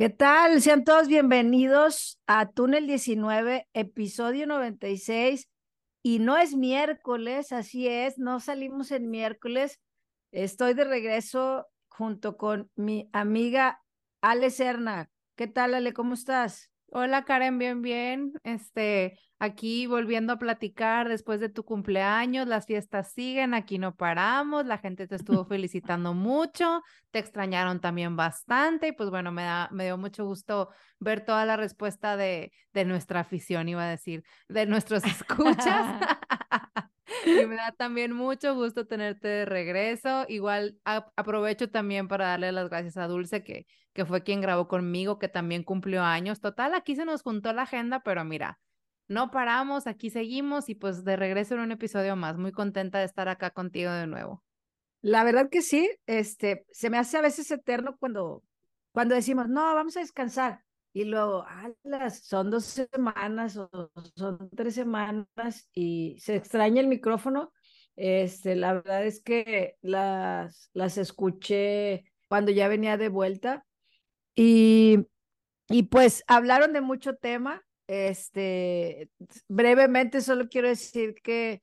¿Qué tal? Sean todos bienvenidos a Túnel 19, episodio 96. Y no es miércoles, así es, no salimos en miércoles. Estoy de regreso junto con mi amiga Ale Serna. ¿Qué tal, Ale? ¿Cómo estás? Hola, Karen, bien, bien. Este, aquí volviendo a platicar después de tu cumpleaños, las fiestas siguen, aquí no paramos, la gente te estuvo felicitando mucho, te extrañaron también bastante y pues bueno, me, da, me dio mucho gusto ver toda la respuesta de, de nuestra afición, iba a decir, de nuestros escuchas. y me da también mucho gusto tenerte de regreso. Igual aprovecho también para darle las gracias a Dulce, que, que fue quien grabó conmigo, que también cumplió años. Total, aquí se nos juntó la agenda, pero mira, no paramos, aquí seguimos y pues de regreso en un episodio más. Muy contenta de estar acá contigo de nuevo. La verdad que sí, este, se me hace a veces eterno cuando, cuando decimos, no, vamos a descansar. Y luego, son dos semanas o son tres semanas y se extraña el micrófono. Este, la verdad es que las, las escuché cuando ya venía de vuelta y, y pues hablaron de mucho tema. Este, brevemente solo quiero decir que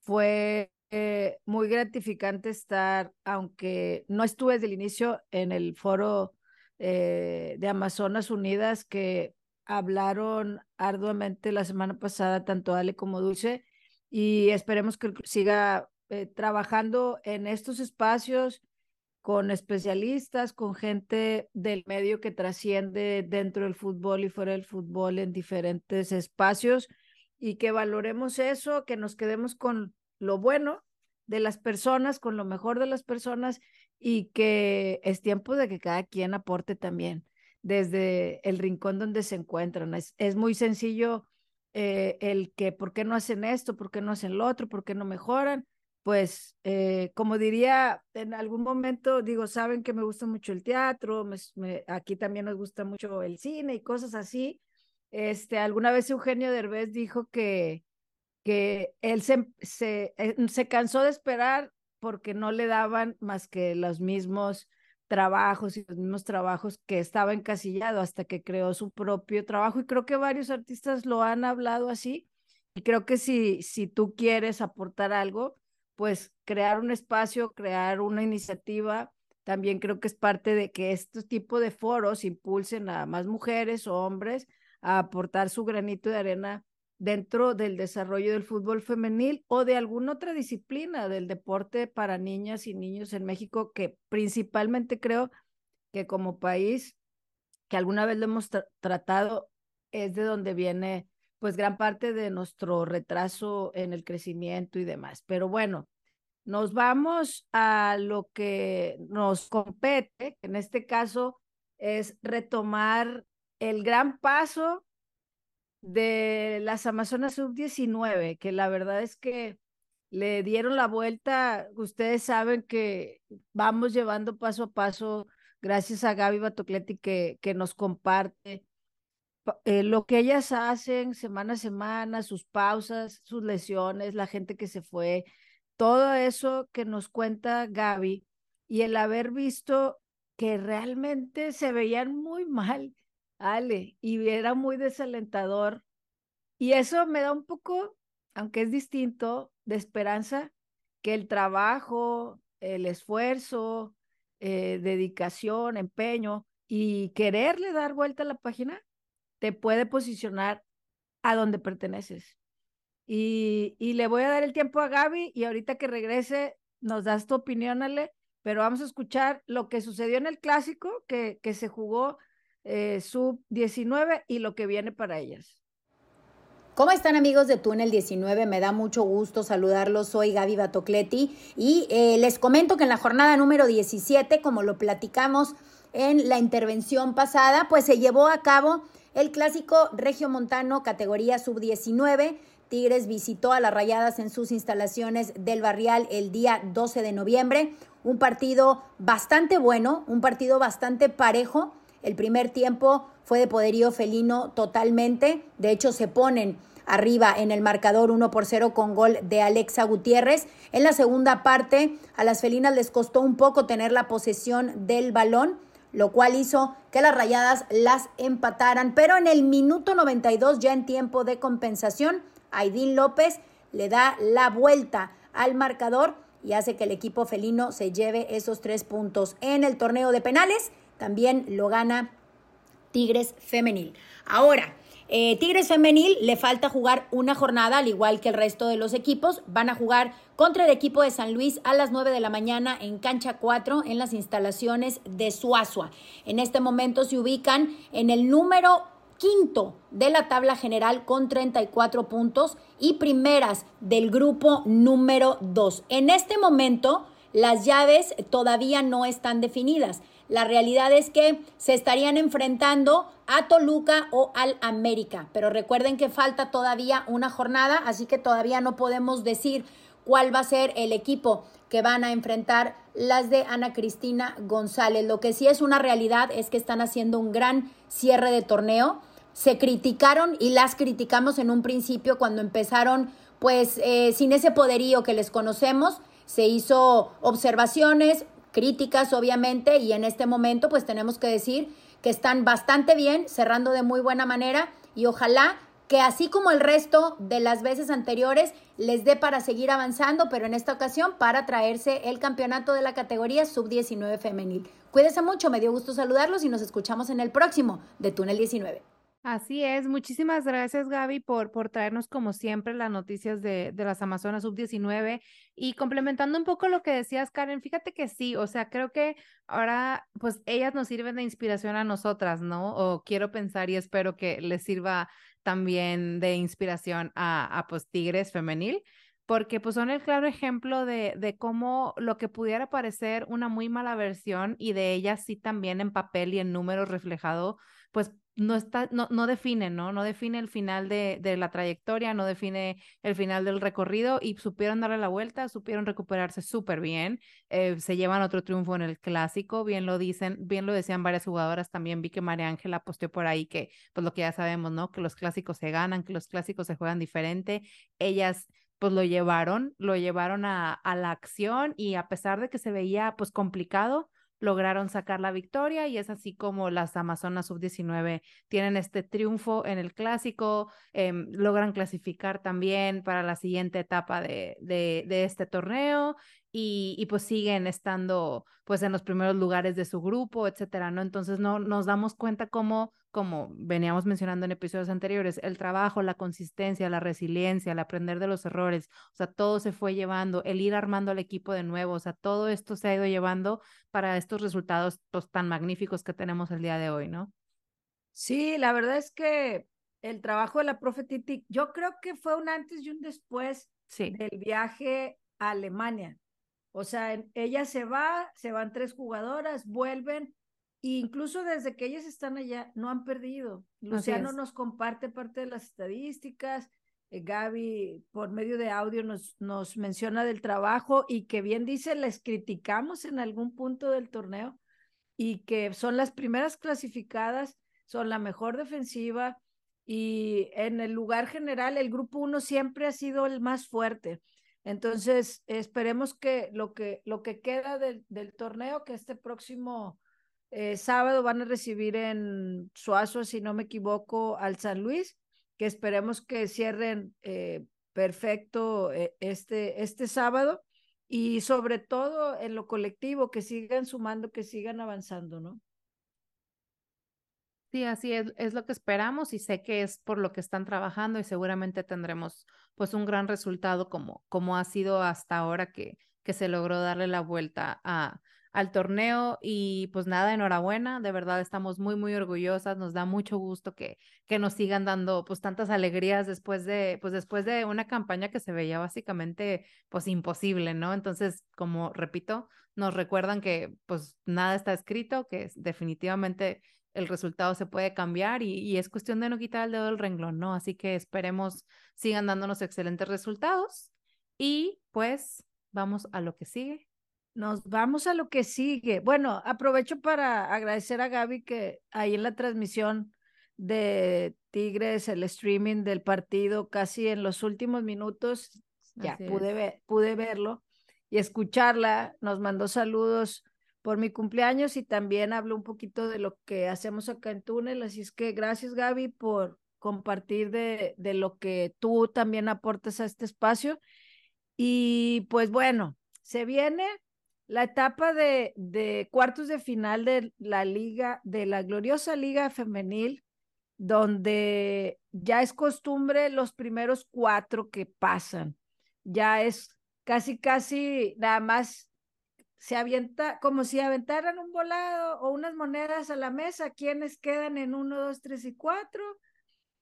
fue eh, muy gratificante estar, aunque no estuve desde el inicio en el foro eh, de Amazonas Unidas que hablaron arduamente la semana pasada, tanto Ale como Dulce, y esperemos que siga eh, trabajando en estos espacios con especialistas, con gente del medio que trasciende dentro del fútbol y fuera del fútbol en diferentes espacios y que valoremos eso, que nos quedemos con lo bueno de las personas, con lo mejor de las personas y que es tiempo de que cada quien aporte también desde el rincón donde se encuentran. Es, es muy sencillo eh, el que, ¿por qué no hacen esto? ¿Por qué no hacen lo otro? ¿Por qué no mejoran? pues, eh, como diría en algún momento, digo, saben que me gusta mucho el teatro, aquí también nos gusta mucho el cine y cosas así. Este, alguna vez Eugenio Derbez dijo que, que él se, se, eh, se cansó de esperar porque no le daban más que los mismos trabajos y los mismos trabajos que estaba encasillado hasta que creó su propio trabajo. Y creo que varios artistas lo han hablado así. Y creo que si, si tú quieres aportar algo, pues crear un espacio, crear una iniciativa, también creo que es parte de que este tipo de foros impulsen a más mujeres o hombres a aportar su granito de arena dentro del desarrollo del fútbol femenil o de alguna otra disciplina del deporte para niñas y niños en México, que principalmente creo que como país, que alguna vez lo hemos tratado, es de donde viene pues gran parte de nuestro retraso en el crecimiento y demás. Pero bueno, nos vamos a lo que nos compete, en este caso es retomar el gran paso de las Amazonas Sub-19, que la verdad es que le dieron la vuelta. Ustedes saben que vamos llevando paso a paso, gracias a Gaby Batocletti que, que nos comparte eh, lo que ellas hacen semana a semana, sus pausas, sus lesiones, la gente que se fue, todo eso que nos cuenta Gaby y el haber visto que realmente se veían muy mal, Ale, y era muy desalentador. Y eso me da un poco, aunque es distinto, de esperanza que el trabajo, el esfuerzo, eh, dedicación, empeño y quererle dar vuelta a la página te puede posicionar a donde perteneces. Y, y, le voy a dar el tiempo a Gaby y ahorita que regrese nos das tu opinión, Ale, pero vamos a escuchar lo que sucedió en el clásico que, que se jugó eh, sub-19 y lo que viene para ellas. ¿Cómo están amigos de Túnel 19? Me da mucho gusto saludarlos. Soy Gaby Batocleti y eh, les comento que en la jornada número 17, como lo platicamos en la intervención pasada, pues se llevó a cabo el clásico Regio Montano categoría sub-19. Tigres visitó a las Rayadas en sus instalaciones del Barrial el día 12 de noviembre. Un partido bastante bueno, un partido bastante parejo. El primer tiempo fue de poderío felino totalmente. De hecho, se ponen arriba en el marcador 1 por 0 con gol de Alexa Gutiérrez. En la segunda parte, a las felinas les costó un poco tener la posesión del balón lo cual hizo que las rayadas las empataran. Pero en el minuto 92, ya en tiempo de compensación, Aidín López le da la vuelta al marcador y hace que el equipo felino se lleve esos tres puntos. En el torneo de penales también lo gana Tigres Femenil. Ahora, eh, Tigres Femenil le falta jugar una jornada, al igual que el resto de los equipos. Van a jugar contra el equipo de San Luis a las 9 de la mañana en cancha 4 en las instalaciones de Suazua. En este momento se ubican en el número quinto de la tabla general con 34 puntos y primeras del grupo número 2. En este momento, las llaves todavía no están definidas. La realidad es que se estarían enfrentando a Toluca o al América, pero recuerden que falta todavía una jornada, así que todavía no podemos decir cuál va a ser el equipo que van a enfrentar las de Ana Cristina González. Lo que sí es una realidad es que están haciendo un gran cierre de torneo se criticaron y las criticamos en un principio cuando empezaron, pues eh, sin ese poderío que les conocemos, se hizo observaciones, críticas obviamente, y en este momento pues tenemos que decir que están bastante bien, cerrando de muy buena manera y ojalá que así como el resto de las veces anteriores les dé para seguir avanzando, pero en esta ocasión para traerse el campeonato de la categoría sub-19 femenil. Cuídense mucho, me dio gusto saludarlos y nos escuchamos en el próximo de Túnel 19. Así es, muchísimas gracias Gaby por, por traernos como siempre las noticias de, de las Amazonas Sub-19 y complementando un poco lo que decías Karen, fíjate que sí, o sea, creo que ahora pues ellas nos sirven de inspiración a nosotras, ¿no? O quiero pensar y espero que les sirva también de inspiración a, a pues Tigres femenil porque pues son el claro ejemplo de, de cómo lo que pudiera parecer una muy mala versión y de ellas sí también en papel y en números reflejado, pues no está, no, no define, ¿no? No define el final de, de, la trayectoria, no define el final del recorrido y supieron darle la vuelta, supieron recuperarse súper bien, eh, se llevan otro triunfo en el clásico, bien lo dicen, bien lo decían varias jugadoras, también vi que María Ángela posteó por ahí que, pues lo que ya sabemos, ¿no? Que los clásicos se ganan, que los clásicos se juegan diferente, ellas pues lo llevaron, lo llevaron a, a la acción y a pesar de que se veía pues complicado, lograron sacar la victoria y es así como las Amazonas sub-19 tienen este triunfo en el clásico, eh, logran clasificar también para la siguiente etapa de, de, de este torneo y, y, pues siguen estando pues en los primeros lugares de su grupo, etcétera, ¿no? Entonces no nos damos cuenta cómo, como veníamos mencionando en episodios anteriores, el trabajo, la consistencia, la resiliencia, el aprender de los errores, o sea, todo se fue llevando, el ir armando al equipo de nuevo, o sea, todo esto se ha ido llevando para estos resultados pues, tan magníficos que tenemos el día de hoy, ¿no? Sí, la verdad es que el trabajo de la profe Titi, yo creo que fue un antes y un después sí. del viaje a Alemania. O sea, ella se va, se van tres jugadoras, vuelven, e incluso desde que ellas están allá, no han perdido. Luciano nos comparte parte de las estadísticas, eh, Gaby por medio de audio nos, nos menciona del trabajo y que bien dice, les criticamos en algún punto del torneo y que son las primeras clasificadas, son la mejor defensiva y en el lugar general el grupo uno siempre ha sido el más fuerte. Entonces, esperemos que lo que, lo que queda del, del torneo, que este próximo eh, sábado van a recibir en Suazo, si no me equivoco, al San Luis, que esperemos que cierren eh, perfecto eh, este, este sábado y sobre todo en lo colectivo, que sigan sumando, que sigan avanzando, ¿no? Sí, así es, es lo que esperamos y sé que es por lo que están trabajando y seguramente tendremos pues un gran resultado como, como ha sido hasta ahora que, que se logró darle la vuelta a, al torneo y pues nada, enhorabuena, de verdad estamos muy, muy orgullosas, nos da mucho gusto que, que nos sigan dando pues tantas alegrías después de, pues después de una campaña que se veía básicamente pues imposible, ¿no? Entonces, como repito, nos recuerdan que pues nada está escrito, que definitivamente el resultado se puede cambiar y, y, es cuestión de no quitar el dedo del renglón, ¿no? Así que esperemos sigan dándonos excelentes resultados y pues vamos a lo que sigue. Nos vamos a lo que sigue. Bueno, aprovecho para agradecer a Gaby que ahí en la transmisión de Tigres, el streaming del partido, casi en los últimos minutos, ya pude, ver, pude verlo y escucharla. Nos mandó saludos por mi cumpleaños y también habló un poquito de lo que hacemos acá en Túnel. Así es que gracias Gaby por compartir de, de lo que tú también aportas a este espacio. Y pues bueno, se viene la etapa de, de cuartos de final de la liga, de la gloriosa liga femenil, donde ya es costumbre los primeros cuatro que pasan. Ya es casi, casi nada más se avienta, como si aventaran un volado o unas monedas a la mesa, quienes quedan en uno, dos, tres y cuatro,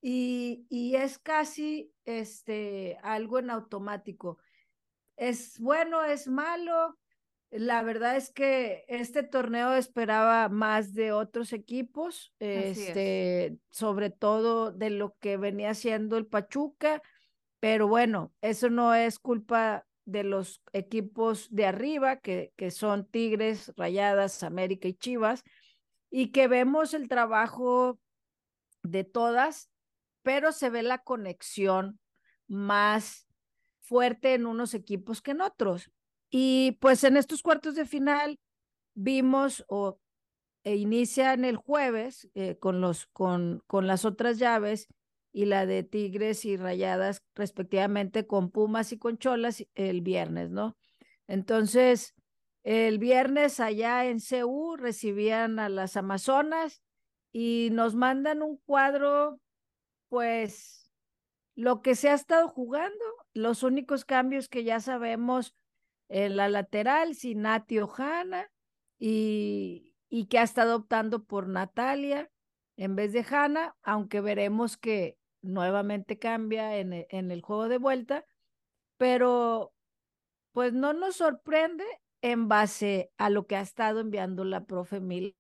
y, y es casi este, algo en automático. Es bueno, es malo. La verdad es que este torneo esperaba más de otros equipos, este, sobre todo de lo que venía siendo el Pachuca, pero bueno, eso no es culpa de los equipos de arriba, que, que son Tigres, Rayadas, América y Chivas, y que vemos el trabajo de todas, pero se ve la conexión más fuerte en unos equipos que en otros. Y pues en estos cuartos de final vimos o e inician el jueves eh, con, los, con, con las otras llaves y la de Tigres y Rayadas respectivamente con Pumas y con Cholas el viernes, ¿no? Entonces, el viernes allá en CU recibían a las Amazonas y nos mandan un cuadro, pues, lo que se ha estado jugando, los únicos cambios que ya sabemos en la lateral, Sinati Ojana, y, y que ha estado optando por Natalia en vez de Hanna, aunque veremos que nuevamente cambia en, e, en el juego de vuelta, pero pues no nos sorprende en base a lo que ha estado enviando la profe Mil.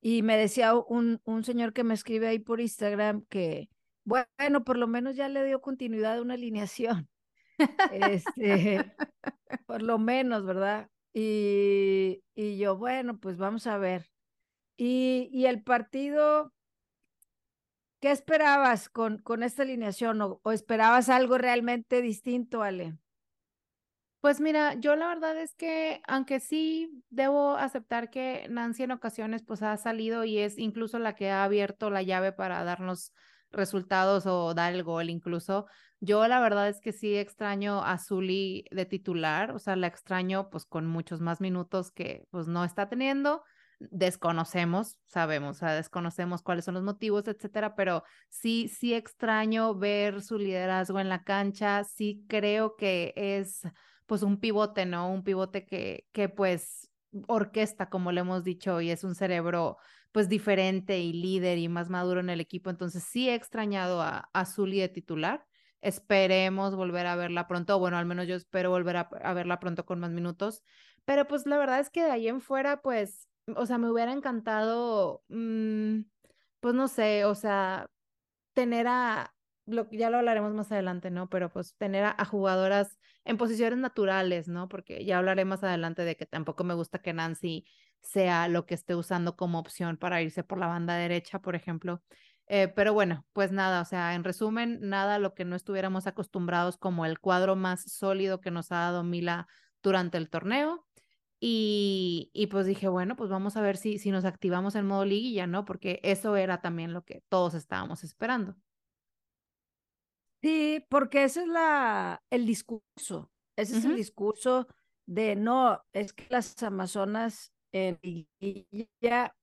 Y me decía un, un señor que me escribe ahí por Instagram que, bueno, por lo menos ya le dio continuidad a una alineación. Este, por lo menos, ¿verdad? Y, y yo, bueno, pues vamos a ver. Y, y el partido, ¿Qué esperabas con, con esta alineación o, esperabas algo realmente distinto, Ale? Pues mira, yo la verdad es que, aunque sí debo aceptar que Nancy en ocasiones pues ha salido y es incluso la que ha abierto la llave para darnos resultados o dar el gol incluso, yo la verdad es que sí extraño a Zully de titular, o sea, la extraño pues con muchos más minutos que pues no está teniendo desconocemos, sabemos, o sea, desconocemos cuáles son los motivos, etcétera, pero sí, sí extraño ver su liderazgo en la cancha, sí creo que es pues un pivote, ¿no? Un pivote que, que pues orquesta, como le hemos dicho, y es un cerebro pues diferente y líder y más maduro en el equipo, entonces sí he extrañado a, a Zully de titular. Esperemos volver a verla pronto, bueno, al menos yo espero volver a, a verla pronto con más minutos, pero pues la verdad es que de ahí en fuera, pues o sea, me hubiera encantado, mm, pues no sé, o sea, tener a, lo, ya lo hablaremos más adelante, ¿no? Pero pues tener a, jugadoras en posiciones naturales, ¿no? Porque ya hablaré más adelante de que tampoco me gusta que Nancy sea lo que esté usando como opción para irse por la banda derecha, por ejemplo. Eh, pero bueno, pues nada, o sea, en resumen, nada lo que no estuviéramos acostumbrados como el cuadro más sólido que nos ha dado Mila durante el torneo. Y, y, pues dije, bueno, pues vamos a ver si, si nos activamos en modo liguilla, ¿no? Porque eso era también lo que todos estábamos esperando. Sí, porque ese es la, el discurso, ese es el discurso de no, es que las Amazonas en liguilla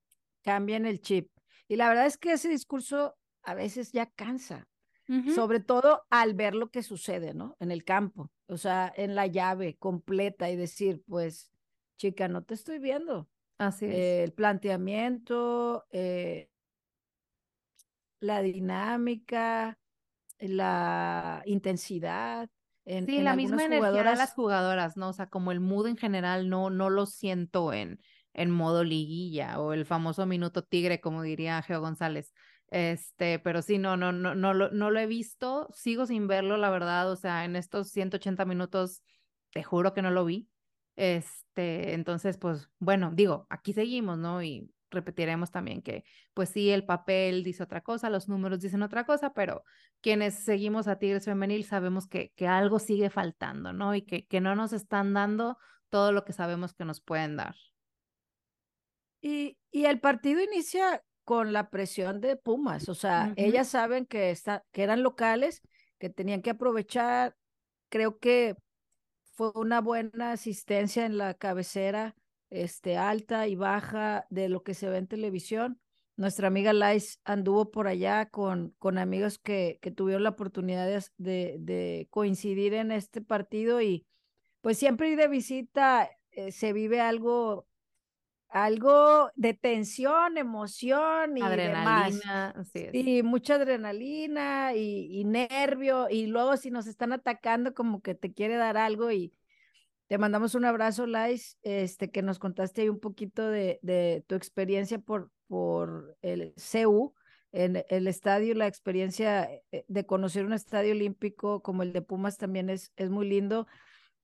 cambian el chip. Y la verdad es que ese discurso a veces ya cansa, sobre todo al ver lo que sucede, ¿no? En el campo, o sea, en la llave completa y decir, pues chica, no te estoy viendo. Así es. el planteamiento, eh, la dinámica, la intensidad. En, sí, la misma energía de las jugadoras, ¿no? O sea, como el mood en general no, no lo siento en, en modo liguilla o el famoso minuto tigre, como diría Geo González. Este, pero sí, no, no, no, no, lo, no lo he visto, sigo sin verlo, la verdad, o sea, en estos 180 minutos, te juro que no lo vi. Este, entonces, pues bueno, digo, aquí seguimos, ¿no? Y repetiremos también que, pues sí, el papel dice otra cosa, los números dicen otra cosa, pero quienes seguimos a Tigres Femenil sabemos que, que algo sigue faltando, ¿no? Y que, que no nos están dando todo lo que sabemos que nos pueden dar. Y, y el partido inicia con la presión de Pumas, o sea, ellas saben que, está, que eran locales, que tenían que aprovechar, creo que fue una buena asistencia en la cabecera, este, alta y baja de lo que se ve en televisión. Nuestra amiga Lais anduvo por allá con, con amigos que, que tuvieron la oportunidad de, de, de coincidir en este partido y pues siempre ir de visita eh, se vive algo algo de tensión, emoción y demás. Adrenalina, así es. Y mucha adrenalina y, y nervio. Y luego si nos están atacando como que te quiere dar algo y te mandamos un abrazo, Lais, este, que nos contaste ahí un poquito de, de tu experiencia por, por el CU, en el estadio, la experiencia eh, de conocer un estadio olímpico como el de Pumas también es, es muy lindo.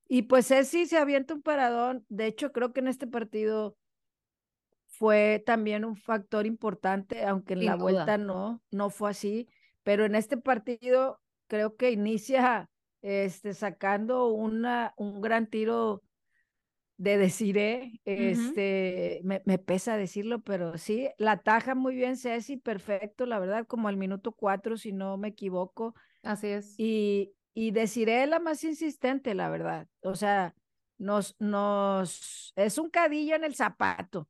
Y pues Ceci se avienta un paradón. De hecho, creo que en este partido fue también un factor importante, aunque en Sin la duda. vuelta no, no fue así, pero en este partido creo que inicia este, sacando una, un gran tiro de Desiree, este, me, me pesa decirlo, pero sí, la taja muy bien Ceci, perfecto, la verdad, como al minuto cuatro, si no me equivoco, Así es. y, y Desiree la más insistente, la verdad, o sea, nos, nos, es un cadillo en el zapato,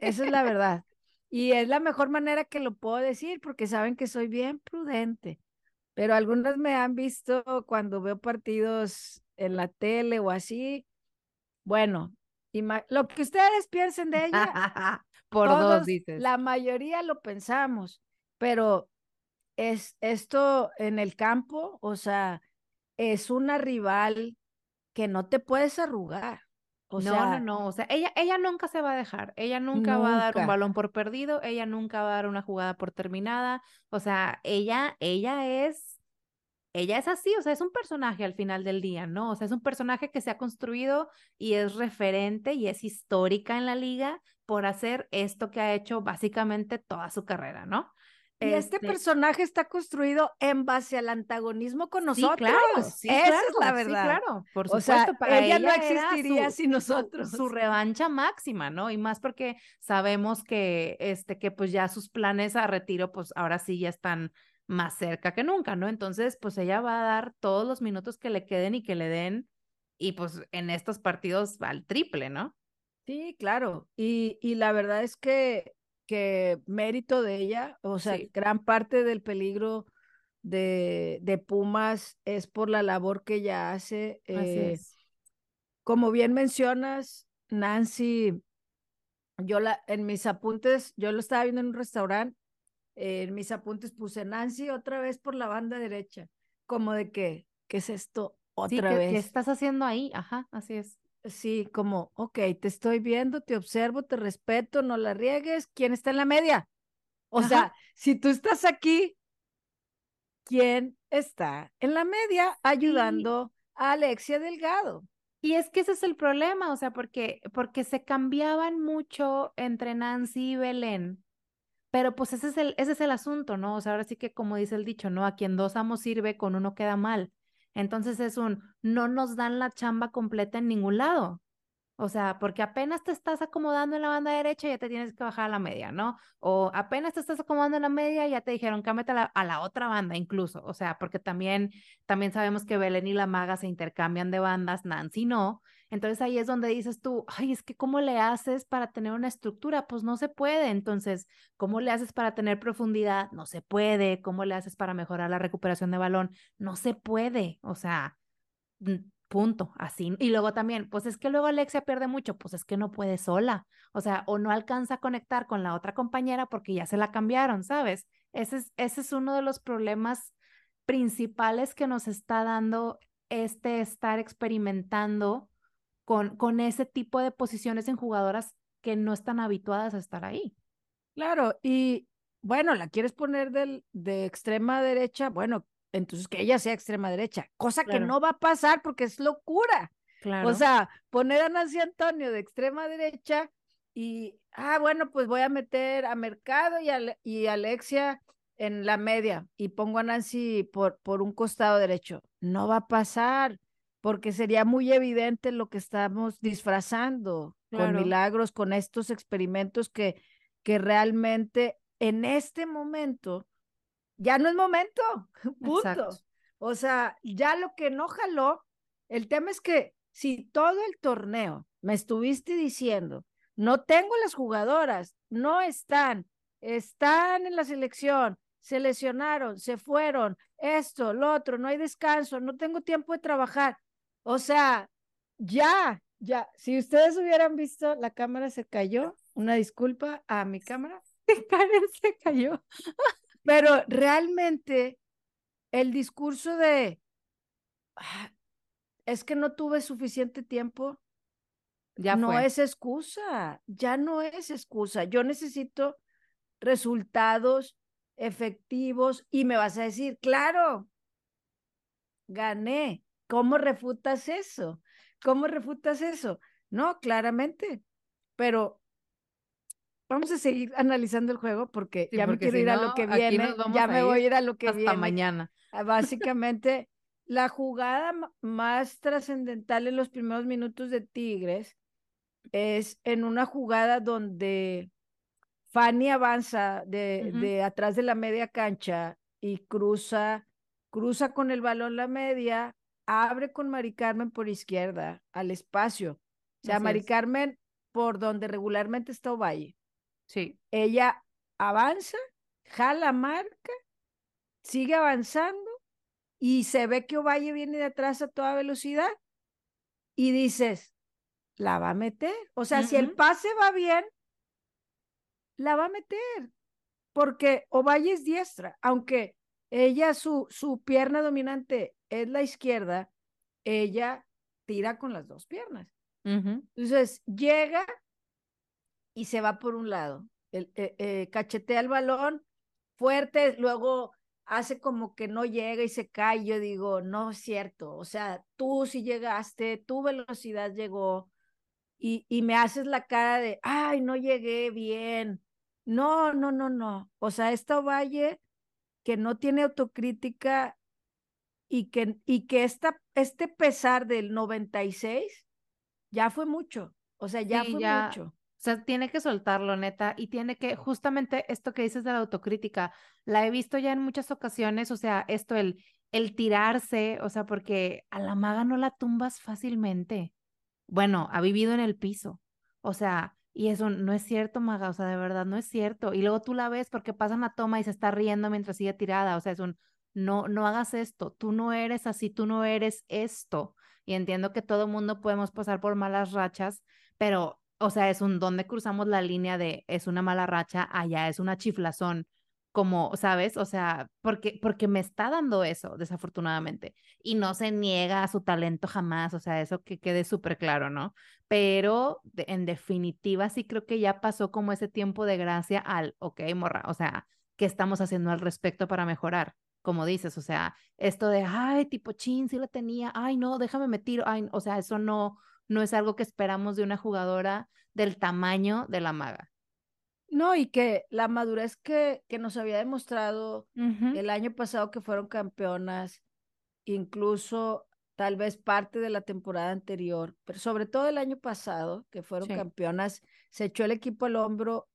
esa es la verdad. Y es la mejor manera que lo puedo decir porque saben que soy bien prudente. Pero algunas me han visto cuando veo partidos en la tele o así. Bueno, lo que ustedes piensen de ella, Por dos, dices. la mayoría lo pensamos, pero es esto en el campo, o sea, es una rival que no te puedes arrugar. O no, sea, no, no. O sea, ella, ella nunca se va a dejar. Ella nunca va a dar un Nunca. balón por perdido. Ella nunca va a dar una jugada por terminada. O sea, ella, ella es, ella es así. O sea, es un personaje al final del día, ¿no? O sea, es un personaje que se ha construido y es referente y es histórica en la liga por hacer esto que ha hecho básicamente toda su carrera, ¿no? Y este Este, personaje está construido en base al antagonismo con Sí, nosotros. claro, sí, Esa claro, es la sí, verdad. claro, por O supuesto, sea, para ella no existiría su- sin su- nosotros. Su, revancha máxima, ¿no? Y más porque sabemos que, este, que pues ya sus planes a retiro, pues ahora sí ya están más cerca que nunca, ¿no? Entonces, pues ella va a dar todos los minutos que le queden y que le den, y pues en estos partidos va al triple, ¿no? Sí, claro. Y, y la verdad es que, que mérito de ella, o sea, Sí. gran parte del peligro de, de Pumas es por la labor que ella hace. Así eh, es. como bien mencionas, Nancy, yo la, en mis apuntes, yo lo estaba viendo en un restaurante, eh, en mis apuntes puse Nancy otra vez por la banda derecha, como de que, ¿qué es esto Sí, otra ¿qué, vez? qué estás haciendo ahí? Ajá, así es. Sí, como, ok, te estoy viendo, te observo, te respeto, no la riegues, ¿quién está en la media? O Ajá. sea, si tú estás aquí, ¿quién está en la media ayudando a Alexia Delgado? Y es que ese es el problema, o sea, porque, porque se cambiaban mucho entre Nancy y Belén, pero pues ese es el, ese es el asunto, ¿no? O sea, ahora sí que como dice el dicho, ¿no? A quien dos amos sirve, con uno queda mal. Entonces es un, no nos dan la chamba completa en ningún lado. O sea, porque apenas te estás acomodando en la banda derecha, ya te tienes que bajar a la media, ¿no? O apenas te estás acomodando en la media, ya te dijeron, cámbiate a la, a la otra banda incluso. O sea, porque también, también sabemos que Belén y la maga se intercambian de bandas, Nancy no. Entonces ahí es donde dices tú, ay, es que ¿cómo le haces para tener una estructura? Pues no se puede. Entonces, ¿cómo le haces para tener profundidad? No se puede. ¿Cómo le haces para mejorar la recuperación de balón? No se puede. O sea, mm, punto, así. Y luego también, pues es que luego Alexia pierde mucho, pues es que no puede sola, o sea, o no alcanza a conectar con la otra compañera porque ya se la cambiaron, ¿sabes? Ese es, ese es uno de los problemas principales que nos está dando este estar experimentando con, con ese tipo de posiciones en jugadoras que no están habituadas a estar ahí. Claro, y bueno, la quieres poner del, de extrema derecha, bueno, entonces que ella sea extrema derecha, cosa que no va a pasar porque es locura. Claro. O sea, poner a Nancy Antonio de extrema derecha y, ah, bueno, pues voy a meter a Mercado y, Ale- y Alexia en la media y pongo a Nancy por, por un costado derecho. No va a pasar. Porque sería muy evidente lo que estamos disfrazando con milagros, con estos experimentos que, que realmente en este momento ya no es momento, punto. O sea, ya lo que no jaló, el tema es que si todo el torneo me estuviste diciendo, no tengo las jugadoras, no están, están en la selección, se lesionaron, se fueron, esto, lo otro, no hay descanso, no tengo tiempo de trabajar. O sea, ya, ya, si ustedes hubieran visto, la cámara se cayó, una disculpa a mi cámara, Karen se cayó. Pero realmente el discurso de ah, es que no tuve suficiente tiempo, ya no es excusa, ya no es excusa. Yo necesito resultados efectivos y me vas a decir, claro, gané. ¿Cómo refutas eso? ¿Cómo refutas eso? No, claramente, pero vamos a seguir analizando el juego porque ya me quiero ir a lo que viene, ya me voy a ir a lo que hasta viene. mañana. Ah, básicamente, la jugada más trascendental en los primeros minutos de Tigres es en una jugada donde Fanny avanza de, de atrás de la media cancha y cruza, cruza con el balón la media, abre con Mari Carmen por izquierda al espacio. O sea, Mari Carmen por donde regularmente está Ovalle. Sí. Ella avanza, jala marca, sigue avanzando y se ve que Ovalle viene de atrás a toda velocidad y dices, la va a meter. O sea, si el pase va bien, la va a meter, porque Ovalle es diestra, aunque ella, su, su pierna dominante es la izquierda, ella tira con las dos piernas. Entonces, llega y se va por un lado, el, eh, eh, cachetea el balón fuerte, luego hace como que no llega y se cae. Yo digo, no es cierto, o sea, tú sí llegaste, tu velocidad llegó y, y me haces la cara de, ay, no llegué bien, no, no, no, no. O sea, esta Valle que no tiene autocrítica y que, y que esta, este pesar del 96 ya fue mucho. O sea, ya fue mucho. O sea, tiene que soltarlo, neta, y tiene que, justamente esto que dices de la autocrítica, la he visto ya en muchas ocasiones, o sea, esto, el, el tirarse, o sea, porque a la maga no la tumbas fácilmente. Bueno, ha vivido en el piso, o sea, y eso no es cierto, Maga, o sea, de verdad no es cierto. Y luego tú la ves porque pasa una toma y se está riendo mientras sigue tirada, o sea, es un, no, no hagas esto, tú no eres así, tú no eres esto. Y entiendo que todo mundo podemos pasar por malas rachas, pero, o sea, es un, donde cruzamos la línea de es una mala racha, allá es una chiflazón como, ¿sabes? O sea, porque, porque me está dando eso, desafortunadamente. Y no se niega a su talento jamás, o sea, eso que quede súper claro, ¿no? Pero en definitiva sí creo que ya pasó como ese tiempo de gracia al, ok, morra, o sea, ¿qué estamos haciendo al respecto para mejorar? Como dices, o sea, esto de, ay, tipo, chin, sí la tenía, ay, no, déjame me tiro, ay, o sea, eso no, no es algo que esperamos de una jugadora del tamaño de la maga. No, y que la madurez que, que nos había demostrado el año pasado que fueron campeonas, incluso tal vez parte de la temporada anterior, pero sobre todo el año pasado, que fueron campeonas, se echó el equipo al hombro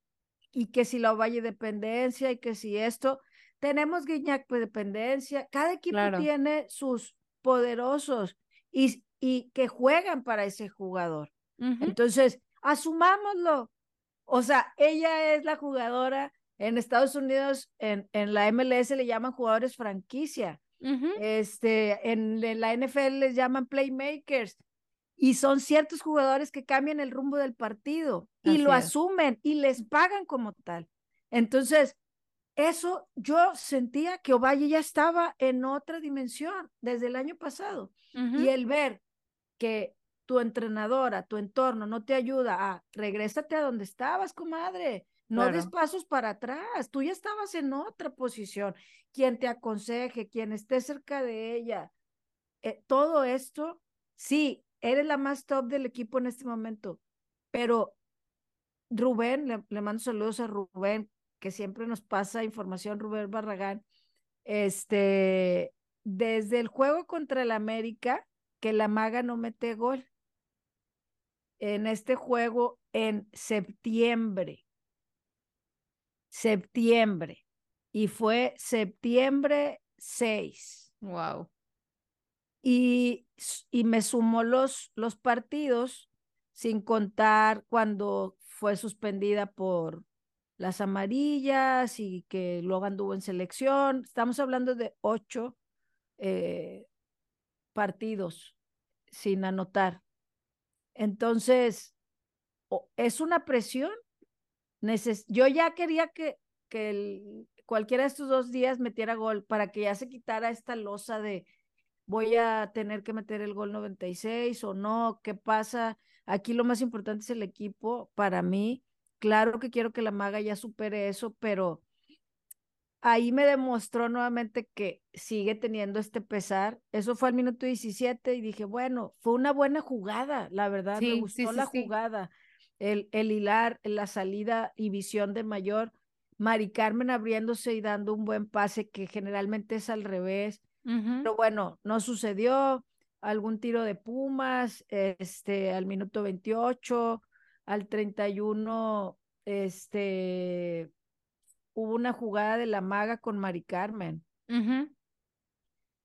y que si la Valle dependencia y que si esto, tenemos Guiñac dependencia, cada equipo tiene sus poderosos y, y que juegan para ese jugador. Entonces, asumámoslo, o sea, ella es la jugadora en Estados Unidos, en, en la MLS le llaman jugadores franquicia. este, en, la NFL les llaman playmakers. Y son ciertos jugadores que cambian el rumbo del partido y lo asumen y les pagan como tal. Entonces, eso yo sentía que Ovalle ya estaba en otra dimensión desde el año pasado. Y el ver que tu entrenadora, tu entorno no te ayuda a regrésate a donde estabas, comadre. No des pasos para atrás. Tú ya estabas en otra posición. Quien te aconseje, quien esté cerca de ella. Eh, todo esto, sí, eres la más top del equipo en este momento, pero Rubén, le, le mando saludos a Rubén, que siempre nos pasa información, Rubén Barragán. Este, desde el juego contra el América, que la maga no mete gol en este juego en septiembre. Septiembre. Y fue septiembre 6. Wow. Y, y me sumó los, los partidos sin contar cuando fue suspendida por las amarillas y que luego anduvo en selección. Estamos hablando de ocho eh, partidos sin anotar. Entonces, es una presión. Yo ya quería que, que cualquiera de estos dos días metiera gol para que ya se quitara esta losa de voy a tener que meter el gol 96 o no, ¿qué pasa? Aquí lo más importante es el equipo para mí. Claro que quiero que la maga ya supere eso, pero ahí me demostró nuevamente que sigue teniendo este pesar. Eso fue al minuto 17 y dije, bueno, fue una buena jugada, la verdad, me gustó la jugada. El, el hilar, la salida y visión de mayor. Mari Carmen abriéndose y dando un buen pase que generalmente es al revés. Pero bueno, no sucedió. Algún tiro de Pumas, este, al minuto 28, al 31, este, hubo una jugada de la maga con Mari Carmen.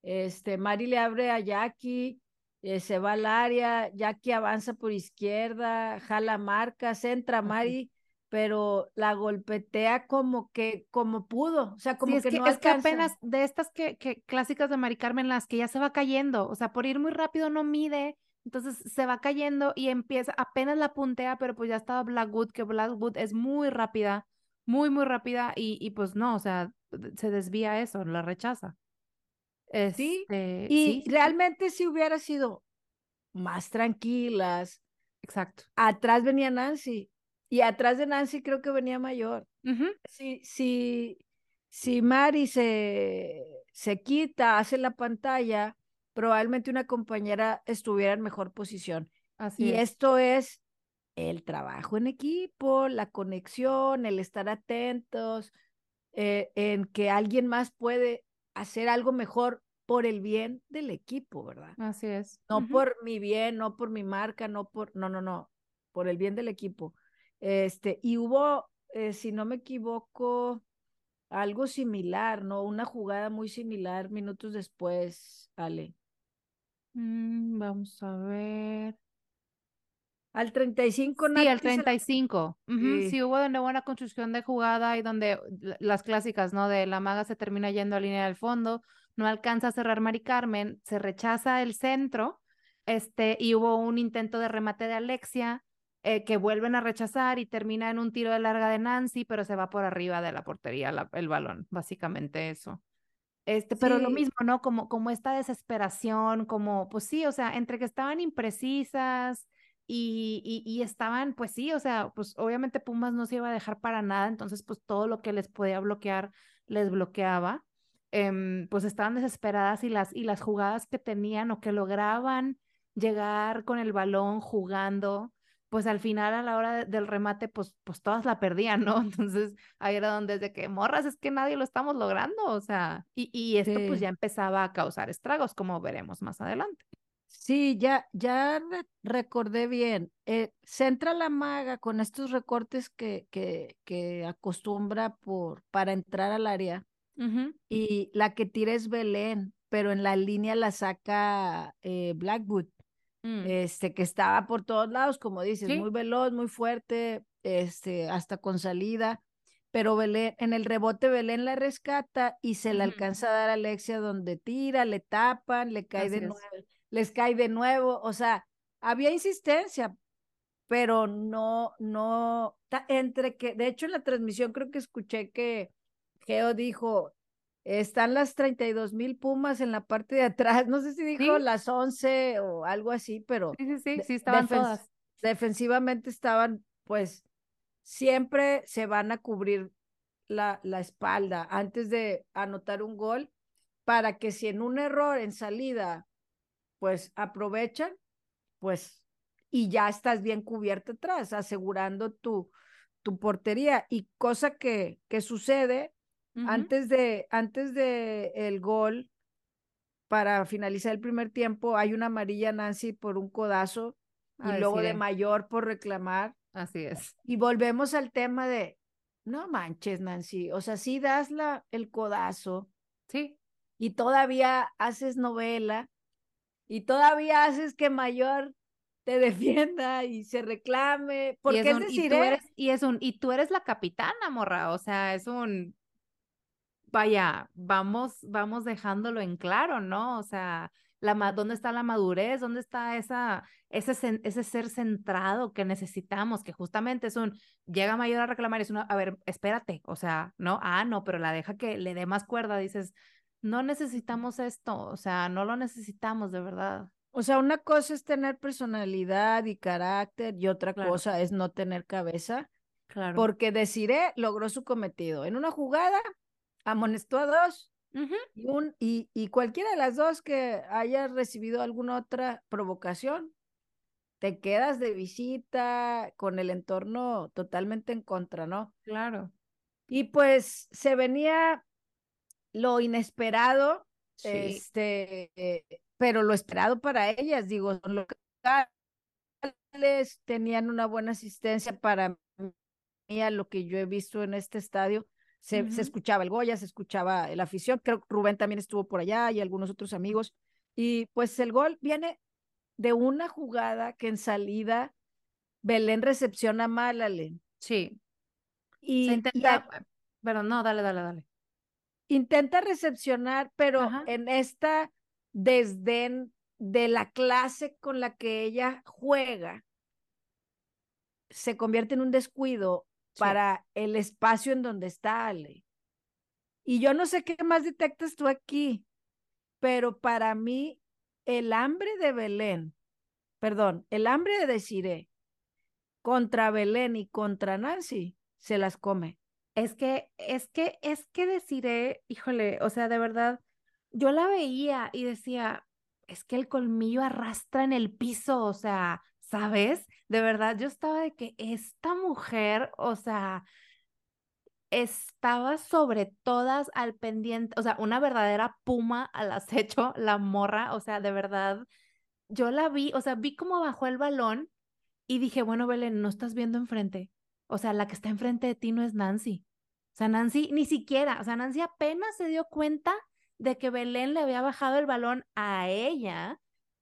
Este, Mari le abre a Jackie, eh, se va al área, Jackie avanza por izquierda, jala marcas, entra Mari, pero la golpetea como que, como pudo, o sea, como es que, no es que apenas de estas que, que clásicas de Mari Carmen, las que ya se va cayendo, o sea, por ir muy rápido no mide, entonces se va cayendo y empieza, apenas la puntea, pero pues ya estaba Blackwood, que Blackwood es muy rápida muy, muy rápida y, y pues no, o sea, se desvía eso, la rechaza. sí, este, y realmente si hubiera sido más tranquilas. Exacto. Atrás venía Nancy y atrás de Nancy creo que venía mayor. Si, si, si Mari se, se quita, hace la pantalla, probablemente una compañera estuviera en mejor posición. Así y esto es el trabajo en equipo, la conexión, el estar atentos, eh, en que alguien más puede hacer algo mejor por el bien del equipo, ¿verdad? Así es. No por mi bien, no por mi marca, no por, no, no, no, por el bien del equipo. Este, y hubo, eh, si no me equivoco, algo similar, ¿no? Una jugada muy similar minutos después, Ale. Mm, vamos a ver. Al 35, Sí, al 35. sí. sí. hubo una buena construcción de jugada y donde las clásicas, ¿no? De la maga se termina yendo a línea del fondo, no alcanza a cerrar Mari Carmen, se rechaza el centro, este, y hubo un intento de remate de Alexia eh, que vuelven a rechazar y termina en un tiro de larga de Nancy, pero se va por arriba de la portería el balón, básicamente eso. Este, pero lo mismo, ¿no? Como, como esta desesperación, como, pues sí, o sea, entre que estaban imprecisas, y, y, estaban, pues sí, o sea, pues obviamente Pumas no se iba a dejar para nada, entonces pues todo lo que les podía bloquear les bloqueaba. Em, pues estaban desesperadas y las, y las jugadas que tenían o que lograban llegar con el balón jugando, pues al final a la hora del remate, pues, pues todas la perdían, ¿no? Entonces ahí era donde desde que morras es que nadie lo estamos logrando, o sea, y, y esto pues ya empezaba a causar estragos, como veremos más adelante. Sí, ya, ya recordé bien. Eh, centra la maga con estos recortes que, que, que acostumbra por, para entrar al área. Y la que tira es Belén, pero en la línea la saca eh, Blackwood, mm. este, que estaba por todos lados, como dices, muy veloz, muy fuerte, este, hasta con salida. Pero Belén, en el rebote Belén la rescata y se la alcanza a dar a Alexia donde tira, le tapan, le cae de nuevo les cae de nuevo, o sea, había insistencia, pero no, no, entre que, de hecho en la transmisión creo que escuché que Geo dijo, están las 32 mil pumas en la parte de atrás, no sé si dijo las 11 o algo así, pero sí, sí, sí, estaban todas. Defensivamente estaban, pues, siempre se van a cubrir la, la espalda antes de anotar un gol para que si en un error en salida pues aprovechan, pues, y ya estás bien cubierto atrás, asegurando tu, tu portería. Y cosa que, que sucede antes de, antes de el gol, para finalizar el primer tiempo, hay una amarilla Nancy por un codazo y luego de mayor por reclamar. Así es. Y volvemos al tema de, no manches, Nancy, o sea, sí das la, el codazo. Sí. Y todavía haces novela y todavía haces que mayor te defienda y se reclame. Porque es, decir, y, tú eres, y es un, y tú eres la capitana, morra. O sea, es un, vaya, vamos, vamos dejándolo en claro, ¿no? O sea, la, ¿dónde está la madurez? ¿Dónde está esa, ese, ese ser centrado que necesitamos? Que justamente es un, llega mayor a reclamar, es una, a ver, espérate, o sea, no, ah, no, pero la deja que le dé más cuerda, dices, no necesitamos esto, o sea, no lo necesitamos de verdad. O sea, una cosa es tener personalidad y carácter y otra cosa es no tener cabeza. Claro. Porque Desiree logró su cometido. En una jugada amonestó a dos y, un, y, y, cualquiera de las dos que haya recibido alguna otra provocación, te quedas de visita con el entorno totalmente en contra, ¿no? Claro. Y pues se venía lo inesperado, este, pero lo esperado para ellas, digo, son locales, tenían una buena asistencia para mí a lo que yo he visto en este estadio se, escuchaba el Goya, se escuchaba la afición, creo que Rubén también estuvo por allá y algunos otros amigos. Y pues el gol viene de una jugada que en salida Belén recepciona mal, Ale. Sí. Y, intenta, pero no, dale, dale, dale. Intenta recepcionar, pero en esta desdén de la clase con la que ella juega, se convierte en un descuido para el espacio en donde está Ale. Y yo no sé qué más detectas tú aquí, pero para mí el hambre de Belén, perdón, el hambre de Desiree contra Belén y contra Nancy se las come. Es que, es que, es que Desiree, híjole, o sea, de verdad, yo la veía y decía, es que el colmillo arrastra en el piso, o sea, ¿sabes? De verdad, yo estaba de que esta mujer, o sea, estaba sobre todas al pendiente, o sea, una verdadera puma al acecho, la morra, o sea, de verdad, yo la vi, o sea, vi cómo bajó el balón y dije, bueno, Belén, no estás viendo enfrente, o sea, la que está enfrente de ti no es Nancy. O sea, Nancy ni siquiera, o sea, Nancy apenas se dio cuenta de que Belén le había bajado el balón a ella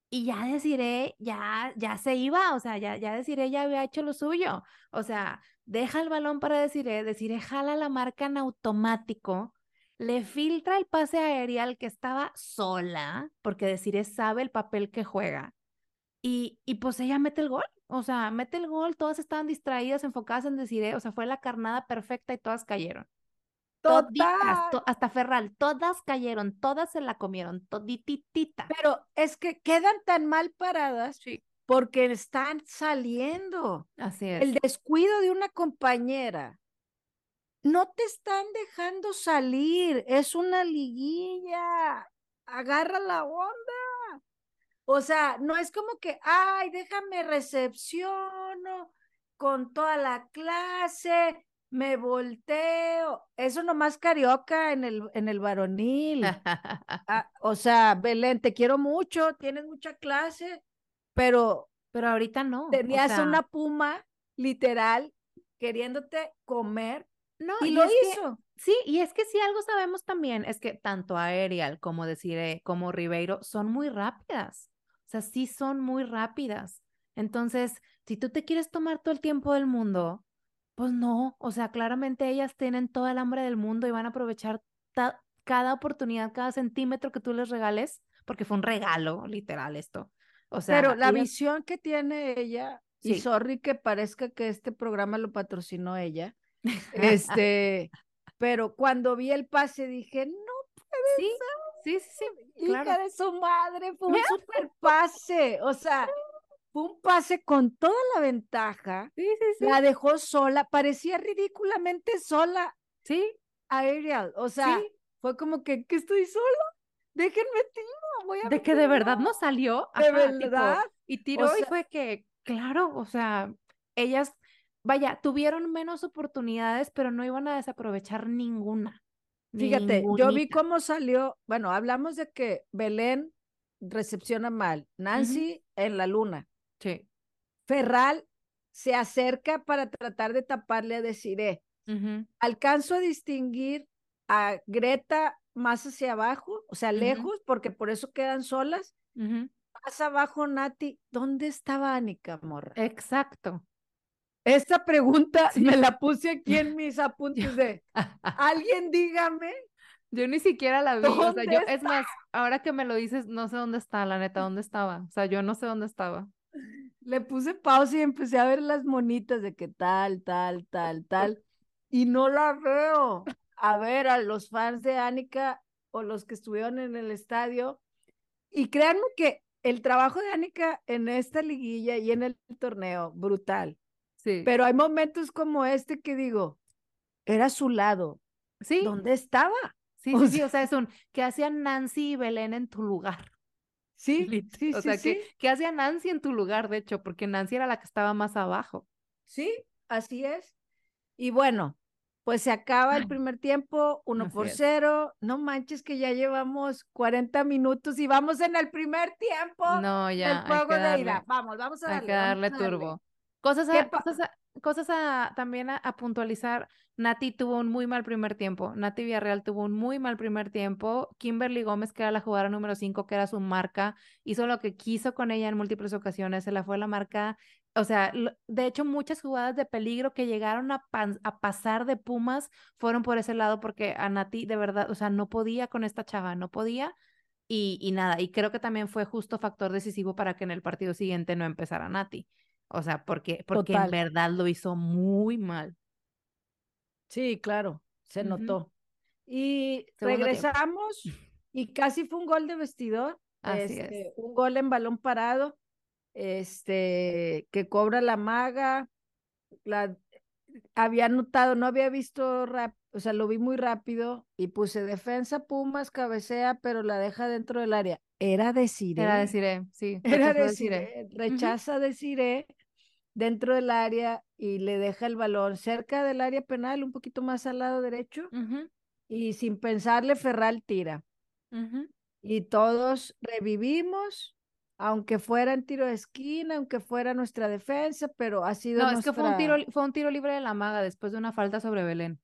y ya deciré, ya, ya se iba, o sea, ya, ya deciré, ya había hecho lo suyo. O sea, deja el balón para deciré, deciré, jala la marca en automático, le filtra el pase aéreo que estaba sola, porque deciré sabe el papel que juega. Y, y pues ella mete el gol, o sea, mete el gol, todas estaban distraídas, enfocadas en deciré, o sea, fue la carnada perfecta y todas cayeron. Toditas, hasta Ferral, todas cayeron, todas se la comieron, todititita. Pero es que quedan tan mal paradas porque están saliendo. Así es. El descuido de una compañera. No te están dejando salir, es una liguilla. Agarra la onda. O sea, no es como que, ay, déjame recepciono con toda la clase me volteo. Eso nomás carioca en el, en el varonil. Ah, o sea, Belén, te quiero mucho, tienes mucha clase, pero. Pero ahorita no. Tenías una puma, literal, queriéndote comer. No, y, lo hizo. sí, y es que si algo sabemos también es que tanto Aerial como decir como Ribeiro son muy rápidas. O sea, sí son muy rápidas. Entonces, si tú te quieres tomar todo el tiempo del mundo, pues no, o sea, claramente ellas tienen toda el hambre del mundo y van a aprovechar cada oportunidad, cada centímetro que tú les regales, porque fue un regalo, literal, esto. O sea, pero la visión que tiene ella, y sorry que parezca que este programa lo patrocinó ella, este, pero cuando vi el pase dije, no puede sí, ser. Sí, sí, sí. Hija de su madre, fue un super pase. O sea, fue un pase con toda la ventaja. Sí, sí, sí. La dejó sola, parecía ridículamente sola. Sí. Ariel, o sea, fue como que, que estoy sola. Déjenme tiro, voy a De que de verdad no salió. De verdad. y tiró y fue que, claro, o sea, ellas, vaya, tuvieron menos oportunidades, pero no iban a desaprovechar ninguna. Fíjate, yo vi cómo salió, bueno, hablamos de que Belén recepciona mal, Nancy en la luna, Sí. Ferral se acerca para tratar de taparle a Desiree. Ujú, Alcanzo a distinguir a Greta más hacia abajo, o sea, lejos, porque por eso quedan solas. Más abajo, Nati, ¿dónde estaba Anika, morra? Exacto. Esta pregunta Sí. me la puse aquí en mis apuntes de, alguien dígame, Yo ni siquiera la vi, o sea, ¿Dónde yo, es más, ahora que me lo dices, no sé dónde está, la neta, dónde estaba, o sea, yo no sé dónde estaba. Le puse pausa y empecé a ver las monitas de que tal, tal, tal, tal, y no la veo. A ver, a los fans de Anika o los que estuvieron en el estadio, y créanme que el trabajo de Anika en esta liguilla y en el torneo, brutal. Sí, Pero hay momentos como este que digo, era su lado, sí, ¿dónde estaba? sí, o sí, sí, o sea, es un, ¿qué hacían Nancy y Belén en tu lugar? Sí, sí, o sí, sea, sí. ¿qué, qué hacía Nancy en tu lugar, de hecho? Porque Nancy era la que estaba más abajo. Sí, así es. Y bueno, pues se acaba el primer tiempo, uno así por es. cero. No manches que ya llevamos 40 minutos y vamos en el primer tiempo No, ya, hay juego que de ida. Vamos, vamos a hay darle, que vamos darle a darle. turbo. Cosas ¿Qué a, pa- cosas a, cosas a, también a, puntualizar. Nati tuvo un muy mal primer tiempo. Nati Villarreal tuvo un muy mal primer tiempo. Kimberly Gómez, que era la jugadora número 5, que era su marca, hizo lo que quiso con ella en múltiples ocasiones. Se la fue la marca. O sea, de hecho, muchas jugadas de peligro que llegaron a pasar de Pumas fueron por ese lado, porque a Nati, de verdad, o sea, no podía con esta chava, no podía. Y, y nada, y creo que también fue justo factor decisivo para que en el partido siguiente no empezara Nati. O sea, porque, porque en verdad lo hizo muy mal. Sí, claro, se notó. Y Segundo tiempo. regresamos y casi fue un gol de vestidor. Así este, es. un gol en balón parado, este, que cobra la maga. La, había notado, no había visto, rap, o sea, lo vi muy rápido y puse defensa Pumas, cabecea, pero la deja dentro del área. Era decir, Era decir, eh, sí, era decir, Desiree. rechaza decir dentro del área y le deja el balón cerca del área penal, un poquito más al lado derecho, Ujú, y sin pensarle, Ferral tira. ujú. Y todos revivimos, aunque fuera en tiro de esquina, aunque fuera nuestra defensa, pero ha sido No, es que fue un tiro, nuestra... fue un tiro libre de la maga después de una falta sobre Belén.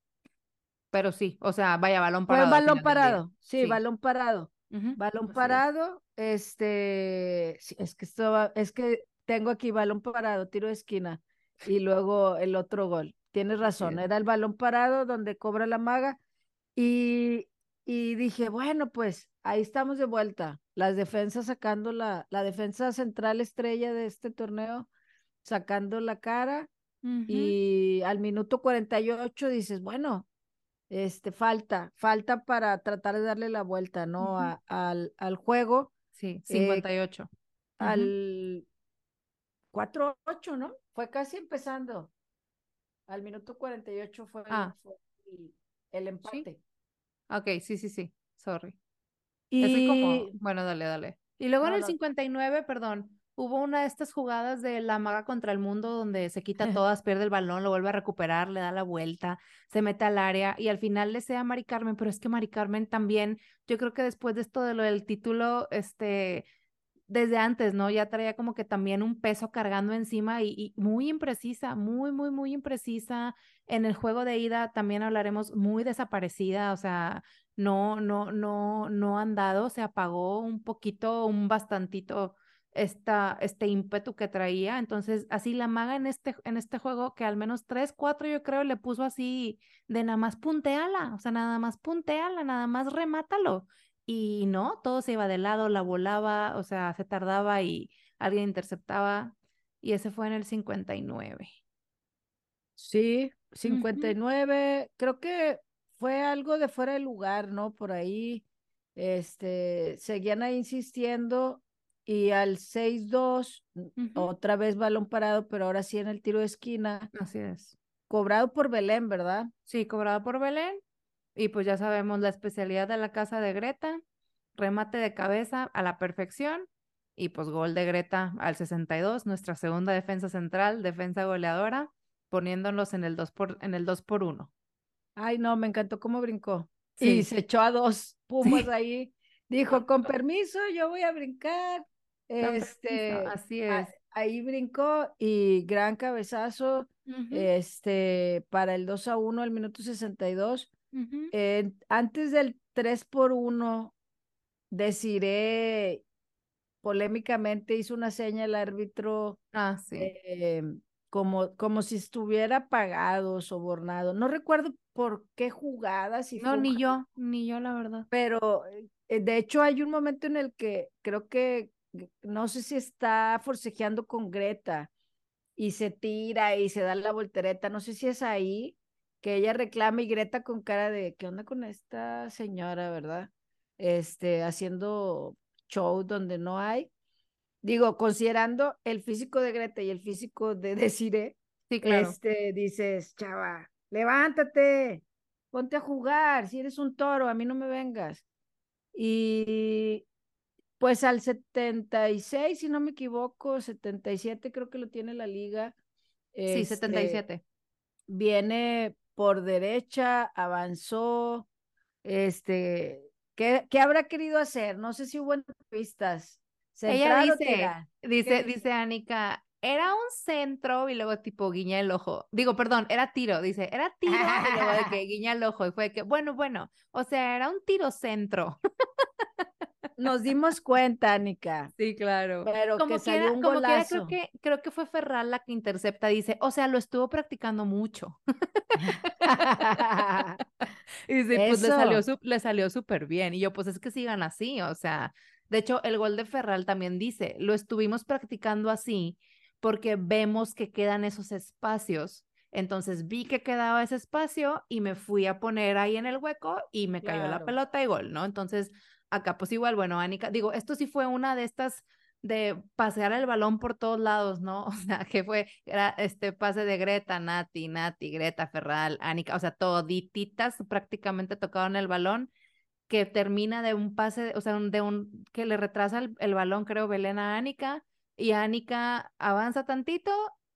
Pero sí, o sea, vaya, balón Fue parado. al balón parado, sí, Sí. balón parado. Balón parado, este, sí, es que esto va- es que tengo aquí balón parado, tiro de esquina y luego el otro gol. Tienes razón, era el balón parado donde cobra la maga y, y dije, bueno, pues ahí estamos de vuelta. Las defensas sacando la, la defensa central estrella de este torneo, sacando la cara y al minuto 48 dices, bueno, este, falta, falta para tratar de darle la vuelta, ¿no? A- al, al juego, Sí, eh, 58. Ujú. al 4-8, ¿no? Fue casi empezando. Al minuto 48 fue, el- Ah. fue el, el empate. Ok, sí, sí, sí. Sorry. Como, Y bueno, dale, dale. Y luego en el no, 59, perdón, hubo una de estas jugadas de la maga contra el mundo donde se quita todas, pierde el balón, lo vuelve a recuperar, le da la vuelta, se mete al área y al final le sea a Mari Carmen, pero es que Mari Carmen también, yo creo que después de esto de lo del título, este, desde antes, ¿no? Ya traía como que también un peso cargando encima y, muy imprecisa, muy, muy, muy imprecisa. En el juego de ida también hablaremos muy desaparecida, o sea, no, no, no, no han dado, se apagó un poquito, un bastantito esta, este ímpetu que traía. Entonces, así la maga en este, en este juego, que al menos tres, cuatro, yo creo, le puso así de nada más punteala, o sea, nada más punteala, nada más remátalo. Y no, todo se iba de lado, la volaba, o sea, se tardaba y alguien interceptaba. Y ese fue en el 59. sí, Ujú, 59, creo que fue algo de fuera de lugar, ¿no? Por ahí, este, seguían ahí insistiendo y al 6-2, ujú, otra vez balón parado, pero ahora sí en el tiro de esquina, Así es. cobrado por Belén, ¿verdad? Sí, cobrado por Belén. Y pues ya sabemos la especialidad de la casa de Greta, remate de cabeza a la perfección. Y pues gol de Greta al 62, nuestra segunda defensa central, defensa goleadora, poniéndonos en el 2 por, en el 2 por 1. Ay, no, me encantó cómo brincó. y se echó a dos pumas ahí. Dijo, con permiso, yo voy a brincar. Este, así es. ahí brincó y gran cabezazo este, para el 2 a 1 al minuto 62. Antes del 3 por 1, deciré polémicamente hizo una seña el árbitro ah, sí. Em, como, como si estuviera pagado, sobornado. No recuerdo por qué jugadas. no, ni yo, ni yo, la verdad. Pero eh, de hecho hay un momento en el que creo que, no sé si está forcejeando con Greta y se tira y se da la voltereta, no sé si es ahí que ella reclama y Greta con cara de, ¿qué onda con esta señora, verdad? Este, haciendo show donde no hay. Digo, considerando el físico de Greta y el físico de Desiree, sí, claro. este, dices, chava, levántate, ponte a jugar, si eres un toro, a mí no me vengas. Y pues al 76, si no me equivoco, 77 creo que lo tiene la liga. Sí, 77. Este, viene por derecha, avanzó, este, ¿qué, ¿qué, habrá querido hacer? No sé si hubo entrevistas. Ella dice, dice, dice Anika, era un centro y luego tipo guiña el ojo. Digo, perdón, era tiro, dice, era tiro y luego de que guiña el ojo y fue que, bueno, bueno, o sea, era un tiro centro. Nos dimos cuenta, Anika. Sí, claro. Pero como que salió un como creo que, creo que fue Ferral la que intercepta, dice, o sea, lo estuvo practicando mucho. y dice, pues le salió, le salió súper bien. Y yo, pues es que sigan así, o sea, de hecho, el gol de Ferral también dice, lo estuvimos practicando así porque vemos que quedan esos espacios. Entonces vi que quedaba ese espacio y me fui a poner ahí en el hueco y me cayó la pelota y gol, ¿no? Entonces, acá pues igual, bueno, Anika, digo, esto sí fue una de estas de pasear el balón por todos lados, ¿no? O sea, que fue, era este pase de Greta, Nati, Nati, Greta, Ferral, Anika, o sea, todititas prácticamente tocaron el balón que termina de un pase, o sea, de un, que le retrasa el, balón, creo, Belén a Anika, y Anika avanza tantito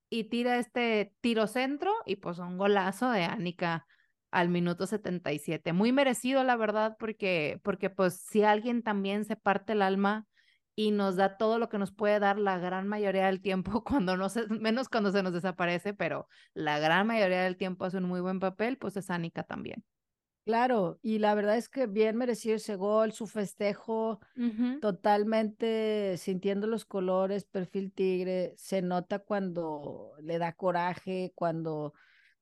y tira este tiro centro, y pues un golazo de Anika al minuto 77. Muy merecido, la verdad, porque, porque pues si alguien también se parte el alma y nos da todo lo que nos puede dar la gran mayoría del tiempo, cuando no se, menos cuando se nos desaparece, pero la gran mayoría del tiempo hace un muy buen papel, pues es Anika también. Claro, y la verdad es que bien merecido ese gol, su festejo, totalmente sintiendo los colores, perfil tigre, se nota cuando le da coraje, cuando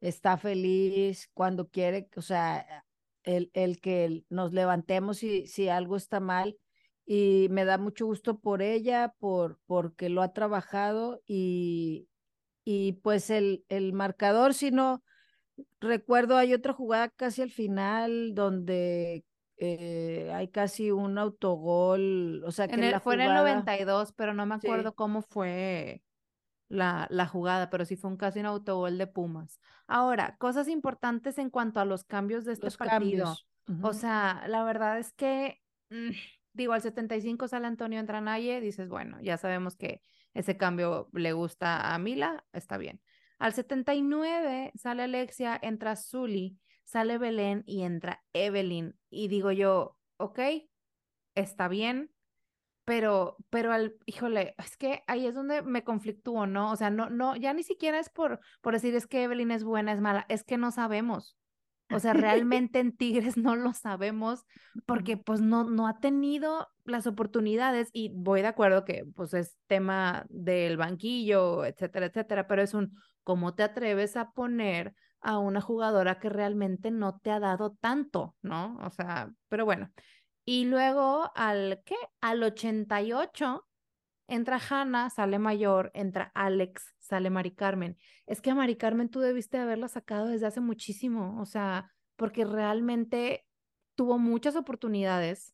está feliz, cuando quiere, o sea, el, el que nos levantemos si, si algo está mal. Y me da mucho gusto por ella, por, porque lo ha trabajado y, y pues el, el marcador, si no, recuerdo hay otra jugada casi al final donde eh, hay casi un autogol, o sea que en fue en el 92, pero no me acuerdo cómo fue la, la jugada, pero sí fue un casi un autogol de Pumas. Ahora, cosas importantes en cuanto a los cambios de este partido. O sea, la verdad es que, mm, digo, al 75 sale Antonio Entranaye, dices, bueno, ya sabemos que ese cambio le gusta a Mila, está bien. Al 79 sale Alexia, entra Zully, sale Belén y entra Evelyn. Y digo yo, ok, está bien, pero, pero al, híjole, es que ahí es donde me conflictúo, ¿no? O sea, no, no, ya ni siquiera es por, por decir es que Evelyn es buena, es mala, es que no sabemos. O sea, realmente en Tigres no lo sabemos porque pues no, no ha tenido las oportunidades y voy de acuerdo que pues es tema del banquillo, etcétera, etcétera, pero es un ¿cómo te atreves a poner a una jugadora que realmente no te ha dado tanto, ¿no? O sea, pero bueno. Y luego al, ¿qué? Al 88 entra Hannah, sale mayor, entra Alex, sale Mari Carmen. Es que a Mari Carmen tú debiste haberla sacado desde hace muchísimo, o sea, porque realmente tuvo muchas oportunidades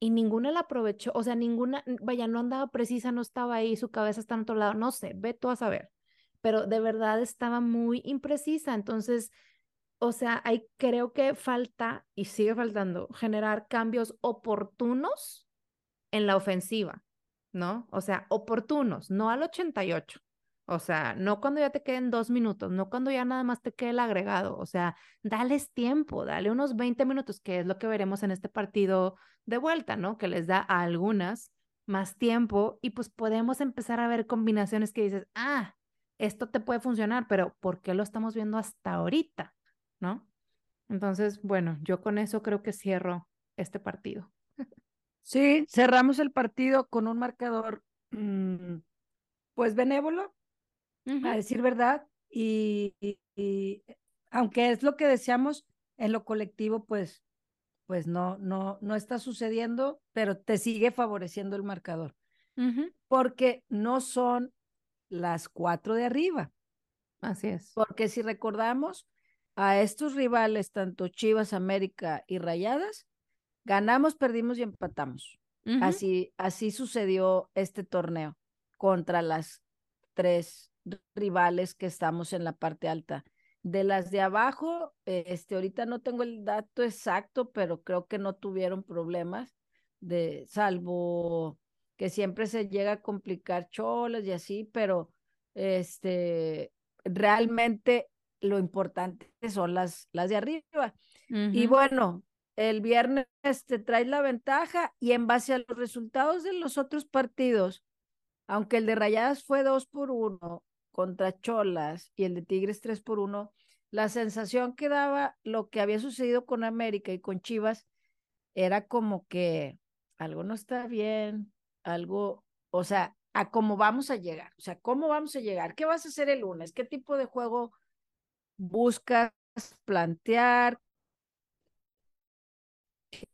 y ninguna la aprovechó, o sea, ninguna, vaya, no andaba precisa, no estaba ahí, su cabeza está en otro lado, no sé, ve tú a saber pero de verdad estaba muy imprecisa. Entonces, o sea, hay, creo que falta y sigue faltando generar cambios oportunos en la ofensiva, ¿no? O sea, oportunos, no al 88, O sea, no cuando ya te queden dos minutos, no cuando ya nada más te quede el agregado. O sea, dales tiempo, dale unos 20 minutos, que es lo que veremos en este partido de vuelta, ¿no? Que les da a algunas más tiempo y pues podemos empezar a ver combinaciones que dices, ah, esto te puede funcionar, pero ¿por qué lo estamos viendo hasta ahorita? ¿No? Entonces, bueno, yo con eso creo que cierro este partido. Sí, cerramos el partido con un marcador, mm, pues benévolo, a decir verdad, y, aunque es lo que deseamos en lo colectivo, pues, pues no, no, no está sucediendo, pero te sigue favoreciendo el marcador, porque no son las cuatro de arriba. Así es. Porque si recordamos a estos rivales, tanto Chivas, América y Rayadas, ganamos, perdimos y empatamos. Así, así sucedió este torneo contra las tres rivales que estamos en la parte alta. De las de abajo, este, ahorita no tengo el dato exacto, pero creo que no tuvieron problemas, de, salvo que siempre se llega a complicar cholas y así, pero este, realmente lo importante son las, las de arriba. Y bueno, el viernes te traes la ventaja y en base a los resultados de los otros partidos, aunque el de Rayadas fue dos por uno contra Cholas y el de Tigres tres por uno, la sensación que daba lo que había sucedido con América y con Chivas era como que algo no está bien, algo, o sea, a cómo vamos a llegar, o sea, cómo vamos a llegar, qué vas a hacer el lunes, qué tipo de juego buscas plantear,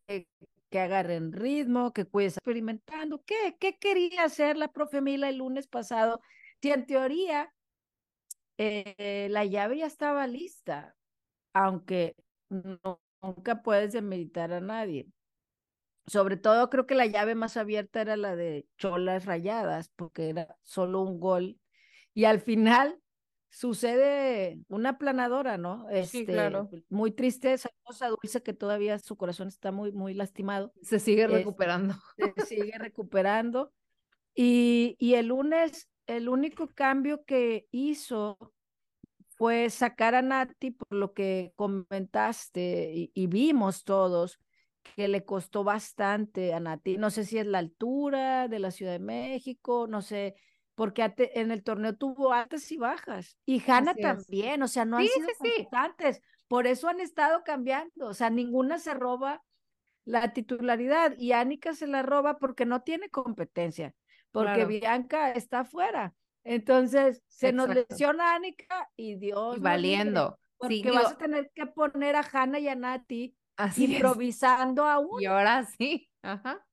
que, que agarren ritmo, que cuides experimentando. ¿Qué? ¿Qué quería hacer la profe Mila el lunes pasado? Si en teoría eh, la llave ya estaba lista, aunque nunca puedes demeritar a nadie. Sobre todo creo que la llave más abierta era la de Cholas Rayadas, porque era solo un gol. Y al final sucede una planadora, ¿no? sí, claro. Este, muy triste, cosa Dulce que todavía su corazón está muy, muy lastimado. Se sigue recuperando. se sigue recuperando. Y, y el lunes, el único cambio que hizo fue sacar a Nati por lo que comentaste y, vimos todos que le costó bastante a Nati. No sé si es la altura de la Ciudad de México, no sé, porque en el torneo tuvo altas y bajas. Y Hanna también, o sea, no han sido constantes. Por eso han estado cambiando, o sea, ninguna se roba la titularidad y Anika se la roba porque no tiene competencia, porque Bianca está afuera. Entonces, se nos lesiona Anika y Dios. valiendo. porque vas a tener que poner a Hanna y a Nati improvisando aún. Y ahora sí. Ajá.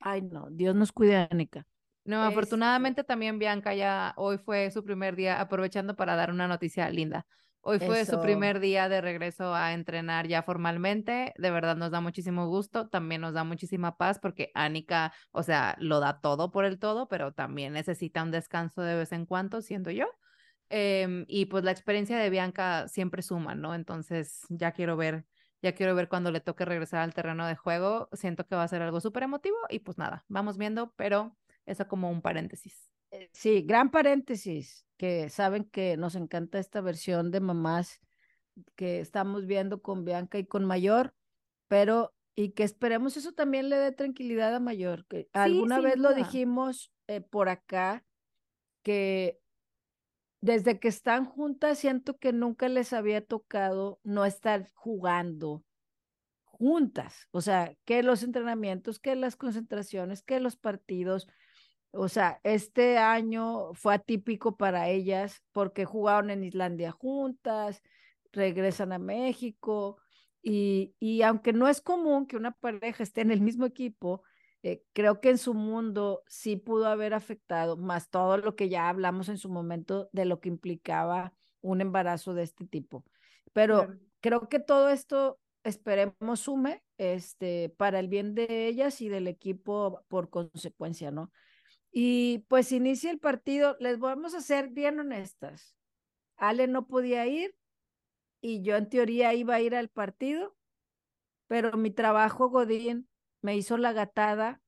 Ay, no, Dios nos cuide Anika. No, afortunadamente también Bianca ya hoy fue su primer día, aprovechando para dar una noticia linda. Hoy fue su primer día de regreso a entrenar ya formalmente. De verdad nos da muchísimo gusto, también nos da muchísima paz porque Anika, o sea, lo da todo por el todo, pero también necesita un descanso de vez en cuando, siendo yo. Em, y pues la experiencia de Bianca siempre suma, ¿no? Entonces ya quiero ver, ya quiero ver cuando le toque regresar al terreno de juego. Siento que va a ser algo súper emotivo y pues nada, vamos viendo, pero eso como un paréntesis. Eh, sí, gran paréntesis, que saben que nos encanta esta versión de mamás que estamos viendo con Bianca y con Mayor, pero y que esperemos eso también le dé tranquilidad a Mayor, que alguna vez lo dijimos eh, por acá, que desde que están juntas siento que nunca les había tocado no estar jugando juntas, o sea, que los entrenamientos, que las concentraciones, que los partidos, o sea, este año fue atípico para ellas porque jugaron en Islandia juntas, regresan a México y, y aunque no es común que una pareja esté en el mismo equipo, eh, creo que en su mundo sí pudo haber afectado, más todo lo que ya hablamos en su momento de lo que implicaba un embarazo de este tipo. Pero creo que todo esto esperemos sume este, para el bien de ellas y del equipo por consecuencia, ¿no? Y pues inicia el partido, les vamos a ser bien honestas. Ale no podía ir y yo en teoría iba a ir al partido, pero mi trabajo Godín me hizo la gatada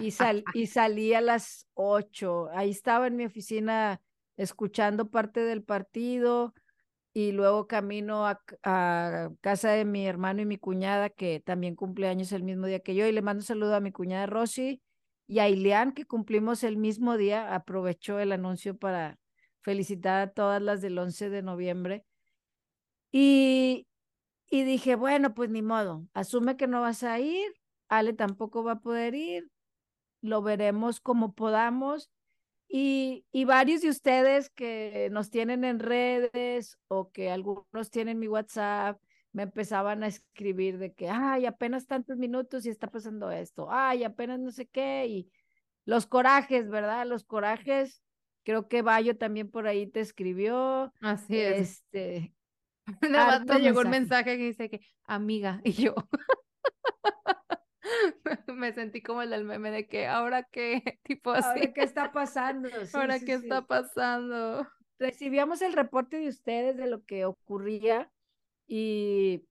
y, sal, y salí a las ocho. Ahí estaba en mi oficina escuchando parte del partido y luego camino a, a, casa de mi hermano y mi cuñada, que también cumple años el mismo día que yo, y le mando un saludo a mi cuñada Rosy y a Ileán, que cumplimos el mismo día. Aprovechó el anuncio para felicitar a todas las del 11 de noviembre. Y, y dije, bueno, pues ni modo, asume que no vas a ir, Ale tampoco va a poder ir, lo veremos como podamos. Y, y, varios de ustedes que nos tienen en redes o que algunos tienen mi WhatsApp, me empezaban a escribir de que, ay, apenas tantos minutos y está pasando esto, ay, apenas no sé qué, y los corajes, ¿verdad? Los corajes, creo que Bayo también por ahí te escribió. Así es. Este, Nada más me llegó un mensaje que dice que, amiga, y yo. me sentí como el del meme de que ahora qué, tipo así. Ahora qué está pasando. ahora qué está pasando. Recibíamos el reporte de ustedes de lo que ocurría y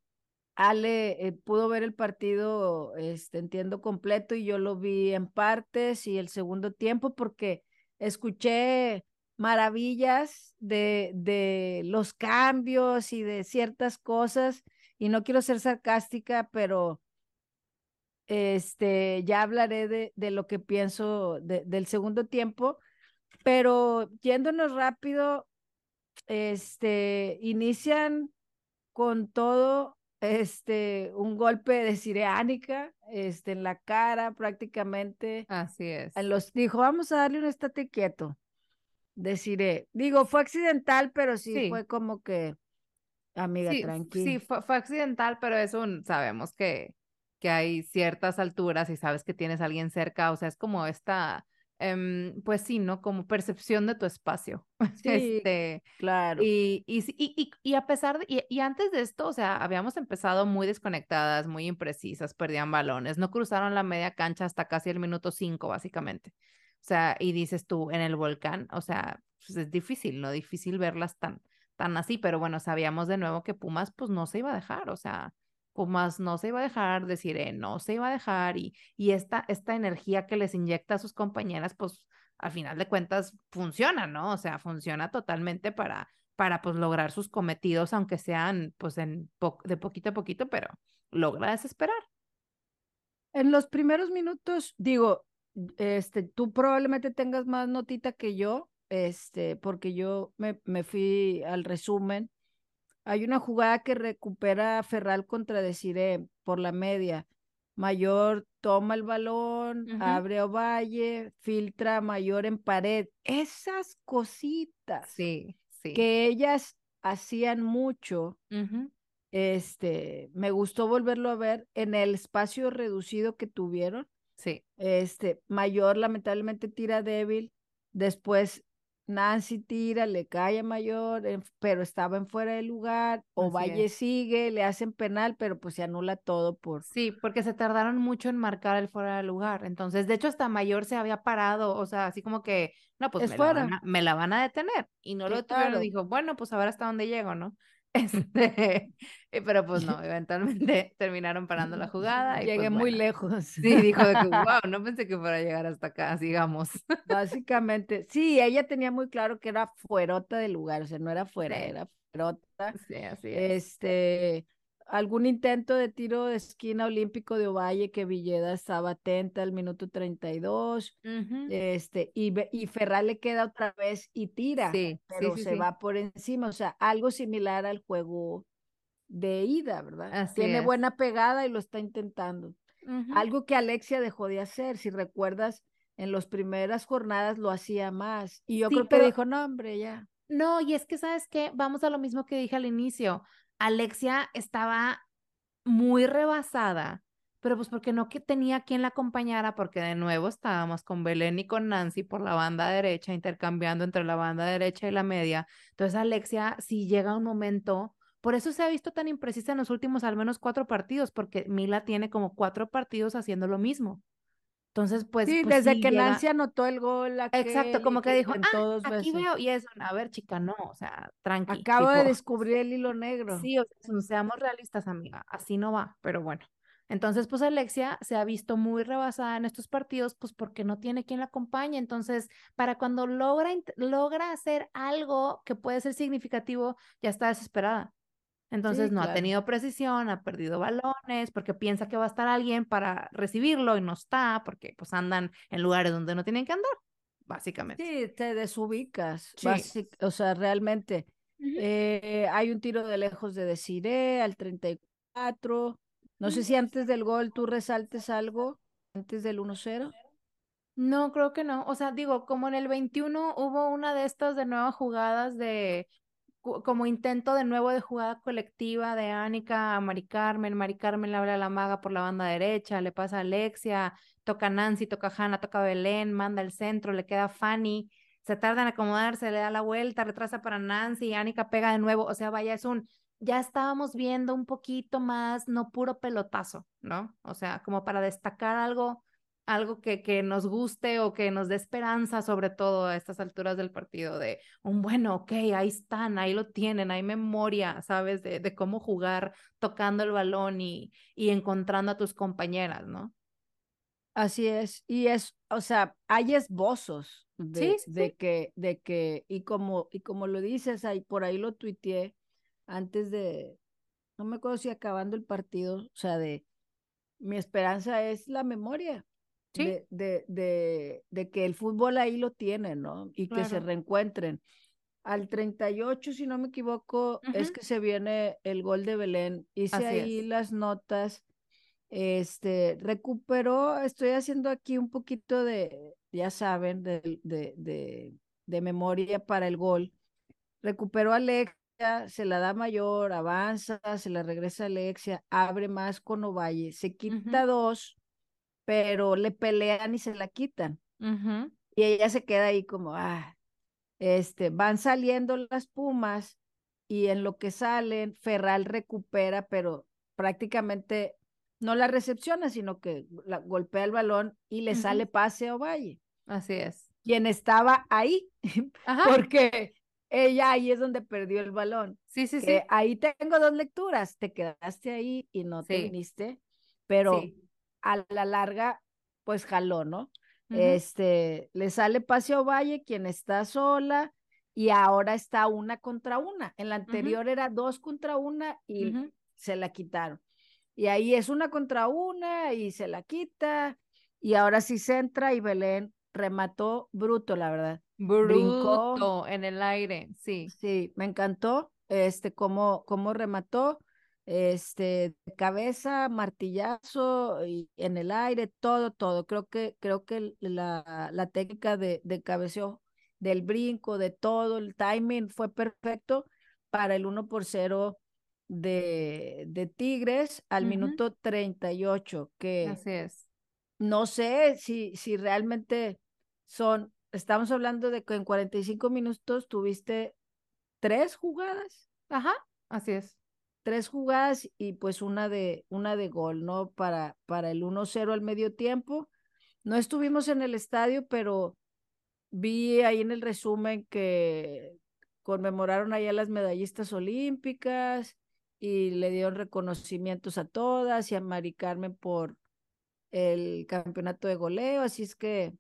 Ale eh, pudo ver el partido, este, entiendo completo y yo lo vi en partes y el segundo tiempo porque escuché maravillas de, de los cambios y de ciertas cosas y no quiero ser sarcástica, pero este, ya hablaré de, de lo que pienso del segundo tiempo, pero yéndonos rápido, este, inician con todo, este, un golpe de cireánica, este, en la cara prácticamente. Así es. Los dijo, vamos a darle un estate quieto. Deciré, digo, fue accidental, pero sí, fue como que, amiga, sí, tranquila. Sí, fue, fue accidental, pero es un, sabemos que que hay ciertas alturas y sabes que tienes a alguien cerca, o sea, es como esta, em, pues sí, ¿no? Como percepción de tu espacio. Sí, este, claro. Y, y, y, y, a pesar de, y, antes de esto, o sea, habíamos empezado muy desconectadas, muy imprecisas, perdían balones, no cruzaron la media cancha hasta casi el minuto cinco, básicamente. O sea, y dices tú, en el volcán, o sea, pues es difícil, ¿no? Difícil verlas tan, tan así, pero bueno, sabíamos de nuevo que Pumas, pues no se iba a dejar, o sea, Pumas no se iba a dejar, decir, no se iba a dejar y, y esta, esta energía que les inyecta a sus compañeras, pues al final de cuentas funciona, ¿no? O sea, funciona totalmente para, para pues lograr sus cometidos, aunque sean pues de poquito a poquito, pero logra desesperar. En los primeros minutos, digo, este, tú probablemente tengas más notita que yo, este, porque yo me, me fui al resumen hay una jugada que recupera Ferral contra Desiree por la media. Mayor toma el balón, abre a Ovalle, filtra Mayor en pared. Esas cositas sí, sí. que ellas hacían mucho. Este, me gustó volverlo a ver en el espacio reducido que tuvieron. Sí. Este, Mayor lamentablemente tira débil. Después Nancy tira, le cae a Mayor, pero estaba en fuera de lugar, o Valle sigue, le hacen penal, pero pues se anula todo por... Sí, porque se tardaron mucho en marcar el fuera de lugar, entonces, de hecho, hasta Mayor se había parado, o sea, así como que, no, pues me, La van a, me, La van a, detener, y no lo tuvieron, dijo, bueno, pues a ver hasta dónde llego, ¿no? Este, eh, pero pues no, eventualmente terminaron parando la jugada. Y Llegué pues, muy lejos. Sí, dijo de que, wow, no pensé que fuera a llegar hasta acá, sigamos. Básicamente, sí, ella tenía muy claro que era fuerota del lugar, o sea, no era fuera, era fuerota. Sí, así es. Este, algún intento de tiro de esquina olímpico de Ovalle que Villeda estaba atenta al minuto 32, este, y, y Ferral le queda otra vez y tira, pero se va por encima, o sea, algo similar al juego de ida, ¿verdad? Tiene buena pegada y lo está intentando. Algo que Alexia dejó de hacer, si recuerdas, en las primeras jornadas lo hacía más, y yo creo que dijo, no, hombre, ya. No, y es que, ¿sabes qué? Vamos a lo mismo que dije al inicio Alexia estaba muy rebasada, pero pues porque no que tenía quien la acompañara, porque de nuevo estábamos con Belén y con Nancy por la banda derecha, intercambiando entre la banda derecha y la media. Entonces Alexia, si llega un momento, por eso se ha visto tan imprecisa en los últimos al menos cuatro partidos, porque Mila tiene como cuatro partidos haciendo lo mismo. Entonces, pues. Sí, pues desde que Nancy anotó el gol. Exacto, como que, dijo, ah, aquí veo, y eso, a ver, chica, no, o sea, tranqui. Acabo de descubrir el hilo negro. Sí, o sea, seamos realistas, amiga, así no va, pero bueno. Entonces, pues Alexia se ha visto muy rebasada en estos partidos, pues porque no tiene quien la acompañe. Entonces, para cuando logra, logra hacer algo que puede ser significativo, ya está desesperada. Entonces, no ha tenido precisión, ha perdido balones, porque piensa que va a estar alguien para recibirlo y no está, porque pues andan en lugares donde no tienen que andar, básicamente. Sí, te desubicas, o sea, realmente. Eh, hay un tiro de lejos de Desiree al 34 no sé si antes del gol tú resaltes algo, antes del 1-0. No, creo que no. O sea, digo, como en el 21 hubo una de estas de nuevas jugadas de como intento de nuevo de jugada colectiva de Ánica a Mari Carmen, Mari Carmen le habla a la maga por la banda derecha, le pasa a Alexia, toca Nancy, toca Hanna, toca Belén, manda al centro, le queda Fanny, se tarda en acomodarse, le da la vuelta, retrasa para Nancy, Ánica pega de nuevo, o sea, vaya, es un ya estábamos viendo un poquito más, no puro pelotazo, ¿no? O sea, como para destacar algo, algo que, que nos guste o que nos dé esperanza, sobre todo a estas alturas del partido, de un bueno, ok, ahí están, ahí lo tienen, hay memoria, ¿sabes? De, de cómo jugar tocando el balón y, y encontrando a tus compañeras, ¿no? Así es, y es, o sea, hay esbozos de, de que, de que, y como, y como lo dices, ahí por ahí lo tuiteé, antes de, no me acuerdo si acabando el partido, o sea, de, mi esperanza es la memoria. De, de, de, que el fútbol ahí lo tiene, ¿no? Y que se reencuentren. Al 38, si no me equivoco, es que se viene el gol de Belén. Hice ahí las notas. Este, recuperó, estoy haciendo aquí un poquito de, ya saben, de, de, de memoria para el gol. Recuperó a Alex se la da mayor, avanza, se la regresa a Alexia, abre más con Ovalle, se quita dos, pero le pelean y se la quitan. Y ella se queda ahí como, ah, este, van saliendo las pumas y en lo que salen, Ferral recupera, pero prácticamente no la recepciona, sino que la, golpea el balón y le sale pase a Ovalle. Así es. Quien estaba ahí, porque ella ahí es donde perdió el balón. Sí, sí, sí. Ahí tengo dos lecturas, te quedaste ahí y no te viniste, pero a la larga, pues jaló, ¿no? Este, le sale Paseo Valle, quien está sola, y ahora está una contra una. En la anterior era dos contra una y se la quitaron. Y ahí es una contra una y se la quita, y ahora sí se entra y Belén remató bruto, la verdad. Bruto en el aire, sí. Sí, me encantó este cómo, cómo remató, este cabeza, martillazo y en el aire, todo, todo. Creo que, creo que la, la técnica de, de cabeceo, del brinco, de todo, el timing fue perfecto para el 1 por 0 de, de Tigres al minuto 38, que Así es. no sé si, si realmente son estamos hablando de que en 45 minutos tuviste tres jugadas. Ajá, así es. Tres jugadas y pues una de, una de gol, ¿no? Para, para el 1-0 al medio tiempo. No estuvimos en el estadio, pero vi ahí en el resumen que conmemoraron allá las medallistas olímpicas y le dieron reconocimientos a todas y a Mari Carmen por el campeonato de goleo, así es que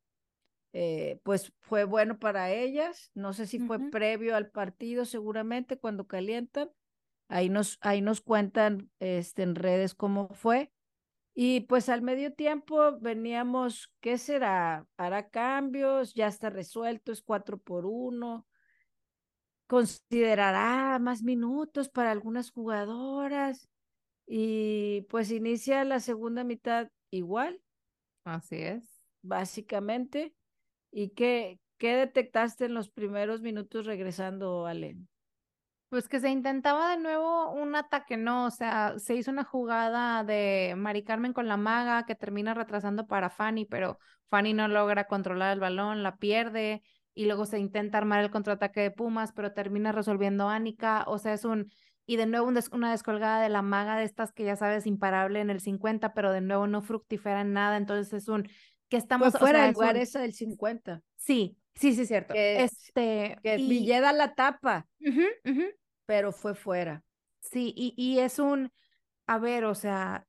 eh, pues fue bueno para ellas. No sé si fue previo al partido, seguramente cuando calientan. Ahí nos, ahí nos cuentan este, en redes cómo fue. Y pues al medio tiempo veníamos, ¿qué será? Hará cambios, ya está resuelto, es cuatro por uno. Considerará más minutos para algunas jugadoras. Y pues inicia la segunda mitad igual. Así es. Básicamente. ¿Y qué, qué detectaste en los primeros minutos regresando, Ale? Pues que se intentaba de nuevo un ataque, ¿no? O sea, se hizo una jugada de Mari Carmen con la maga que termina retrasando para Fanny, pero Fanny no logra controlar el balón, la pierde y luego se intenta armar el contraataque de Pumas, pero termina resolviendo Ánica. O sea, es un. Y de nuevo una descolgada de la maga de estas que ya sabes, imparable en el 50, pero de nuevo no fructifera en nada. Entonces es un que estamos fuera del lugar esa del 50. Sí, sí, sí, cierto. este, que Villeda la tapa, pero fue fuera. Sí, y, y es un, a ver, o sea,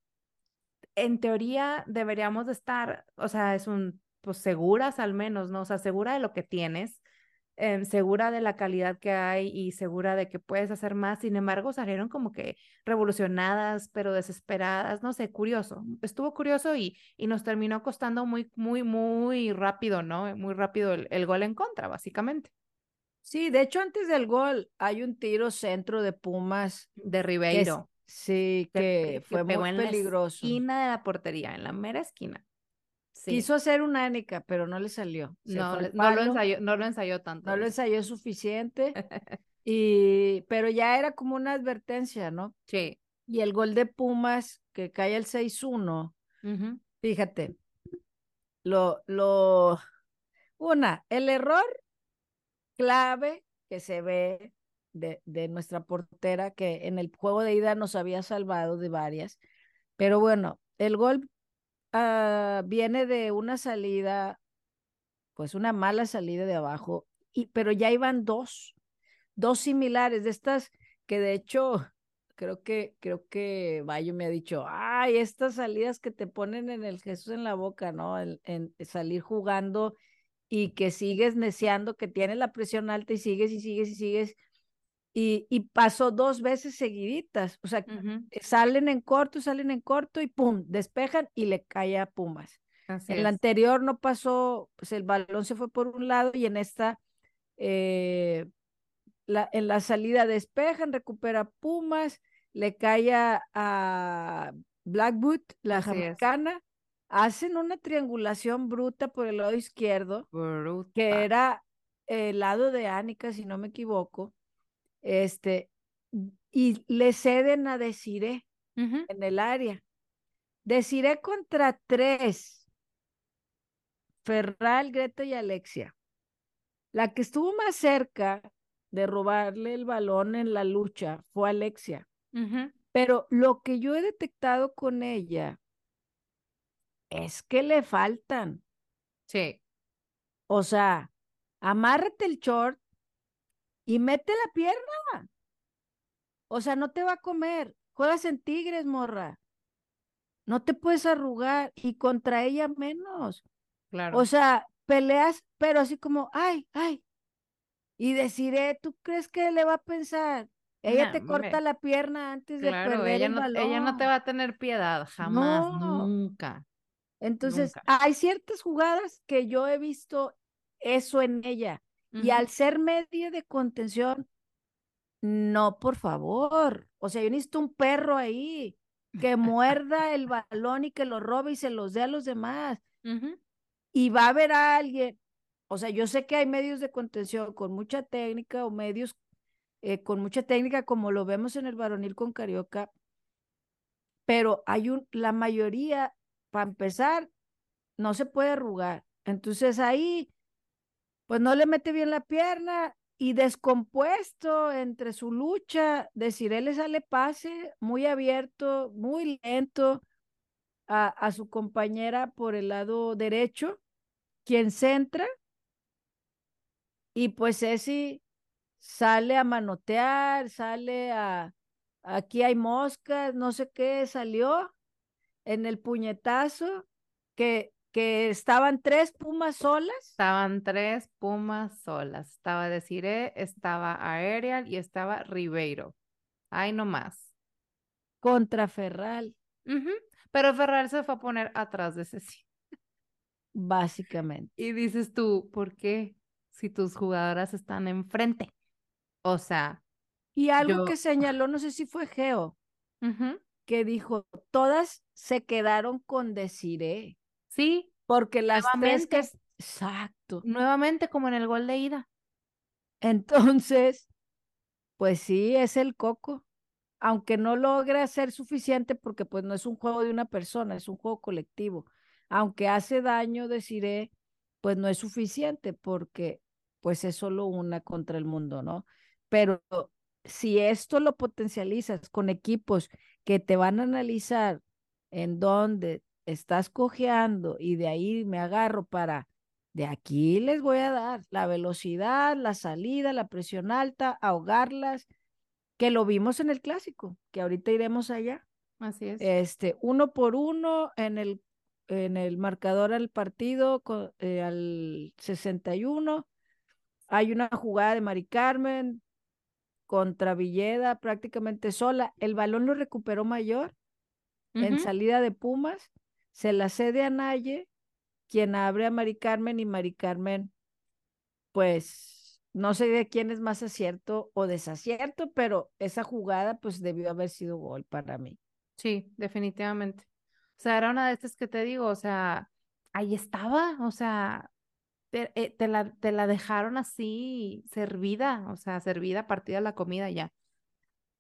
en teoría deberíamos de estar, o sea, es un, pues seguras al menos, ¿no? O sea, segura de lo que tienes, em, segura de la calidad que hay y segura de que puedes hacer más. Sin embargo, salieron como que revolucionadas, pero desesperadas, no sé, curioso. Estuvo curioso y, y nos terminó costando muy, muy, muy rápido, ¿no? Muy rápido el gol en contra, básicamente. Sí, de hecho, antes del gol hay un tiro centro de Pumas. De Ribeiro. Sí, que, fue muy peligroso. En la esquina de la portería, en la mera esquina. Quiso hacer una ánica, pero no le salió. no, no, lo ensayó, no lo ensayó tanto. No lo ensayó suficiente. y, pero ya era como una advertencia, ¿no? Sí. Y el gol de Pumas, que cae el 6-1, fíjate, lo, lo, una, el error clave que se ve de, nuestra portera, que en el juego de ida nos había salvado de varias. Pero bueno, el gol ah, viene de una salida, pues una mala salida de abajo, y, pero ya iban dos, dos similares de estas que de hecho creo que, creo que Bayo me ha dicho, ay, estas salidas que te ponen en el Jesús en la boca, ¿no? En, en salir jugando y que sigues neceando, que tienes la presión alta y sigues y sigues y sigues y, pasó dos veces seguiditas, o sea, salen en corto, salen en corto y pum, despejan y le cae a Pumas. en la anterior no pasó, pues el balón se fue por un lado y en esta, eh, la, en la salida despejan, recupera Pumas, le cae a, Blackwood, la jamaicana, hacen una triangulación bruta por el lado izquierdo, que era el lado de Ánica, si no me equivoco este, y le ceden a Desiré en el área. Desiré contra tres, Ferral, Greta y Alexia. La que estuvo más cerca de robarle el balón en la lucha fue Alexia. Pero lo que yo he detectado con ella es que le faltan. Sí. O sea, amárrate el short, y mete la pierna. O sea, no te va a comer. Juegas en Tigres, morra. No te puedes arrugar y contra ella menos. Claro. O sea, peleas, pero así como, ay, ay. Y deciré, ¿tú crees que le va a pensar? Ella te corta la pierna antes de perder ella el no, balón. Ella no te va a tener piedad, jamás, nunca. Entonces, hay ciertas jugadas que yo he visto eso en ella. Y al ser medio de contención, no, por favor. O sea, yo necesito un perro ahí que muerda el balón y que lo robe y se los dé a los demás. Y va a haber a alguien. O sea, yo sé que hay medios de contención con mucha técnica o medios eh, con mucha técnica, como lo vemos en el varonil con Carioca, pero hay un, la mayoría, para empezar, no se puede arrugar. Entonces ahí pues no le mete bien la pierna y descompuesto entre su lucha, él le sale pase muy abierto, muy lento a, a su compañera por el lado derecho, quien centra y pues Ceci sale a manotear, sale a, aquí hay moscas, no sé qué, salió en el puñetazo que que estaban tres Pumas solas. Estaban tres Pumas solas. Estaba Desiree, estaba Aerial y estaba Ribeiro. Ahí nomás. Contra Ferral. Pero Ferral se fue a poner atrás de Ceci. Básicamente. Y dices tú, ¿por qué? Si tus jugadoras están enfrente. O sea. Y algo que señaló, no sé si fue Geo, que dijo, todas se quedaron con Desiree. Sí. Porque las tres que... Exacto. Nuevamente como en el gol de ida. Entonces, pues sí, es el coco. Aunque no logra ser suficiente porque pues no es un juego de una persona, es un juego colectivo. Aunque hace daño, deciré, pues no es suficiente porque pues es solo una contra el mundo, ¿no? Pero si esto lo potencializas con equipos que te van a analizar en dónde estás cojeando y de ahí me agarro para, de aquí les voy a dar la velocidad, la salida, la presión alta, ahogarlas, que lo vimos en el clásico, que ahorita iremos allá. Así es. Este, uno por uno en el, en el marcador al partido eh, al 61. Hay una jugada de Mari Carmen contra Villeda prácticamente sola. El balón lo recuperó Mayor en salida de Pumas. Se la cede a Naye, quien abre a Mari Carmen y Mari Carmen, pues no sé de quién es más acierto o desacierto, pero esa jugada pues debió haber sido gol para mí. Sí, definitivamente. O sea, era una de estas que te digo, o sea, ahí estaba, o sea, te, eh, la, te la dejaron así servida, o sea, servida, partida la comida ya.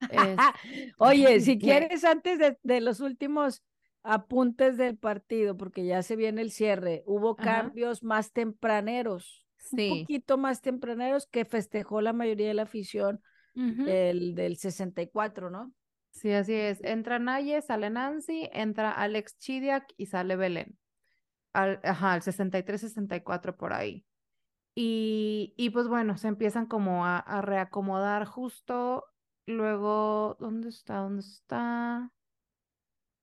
Oye, si quieres, antes de, los últimos apuntes del partido, porque ya se viene el cierre, hubo cambios más tempraneros, un poquito más tempraneros que festejó la mayoría de la afición el del 64, ¿no? Sí, así es. Entra Naye, sale Nancy, entra Alex Chidiak y sale Belén. Al, ajá, al 63-64 por ahí. Y, y, pues bueno, se empiezan como a, a, reacomodar justo. Luego, ¿dónde está? ¿Dónde está?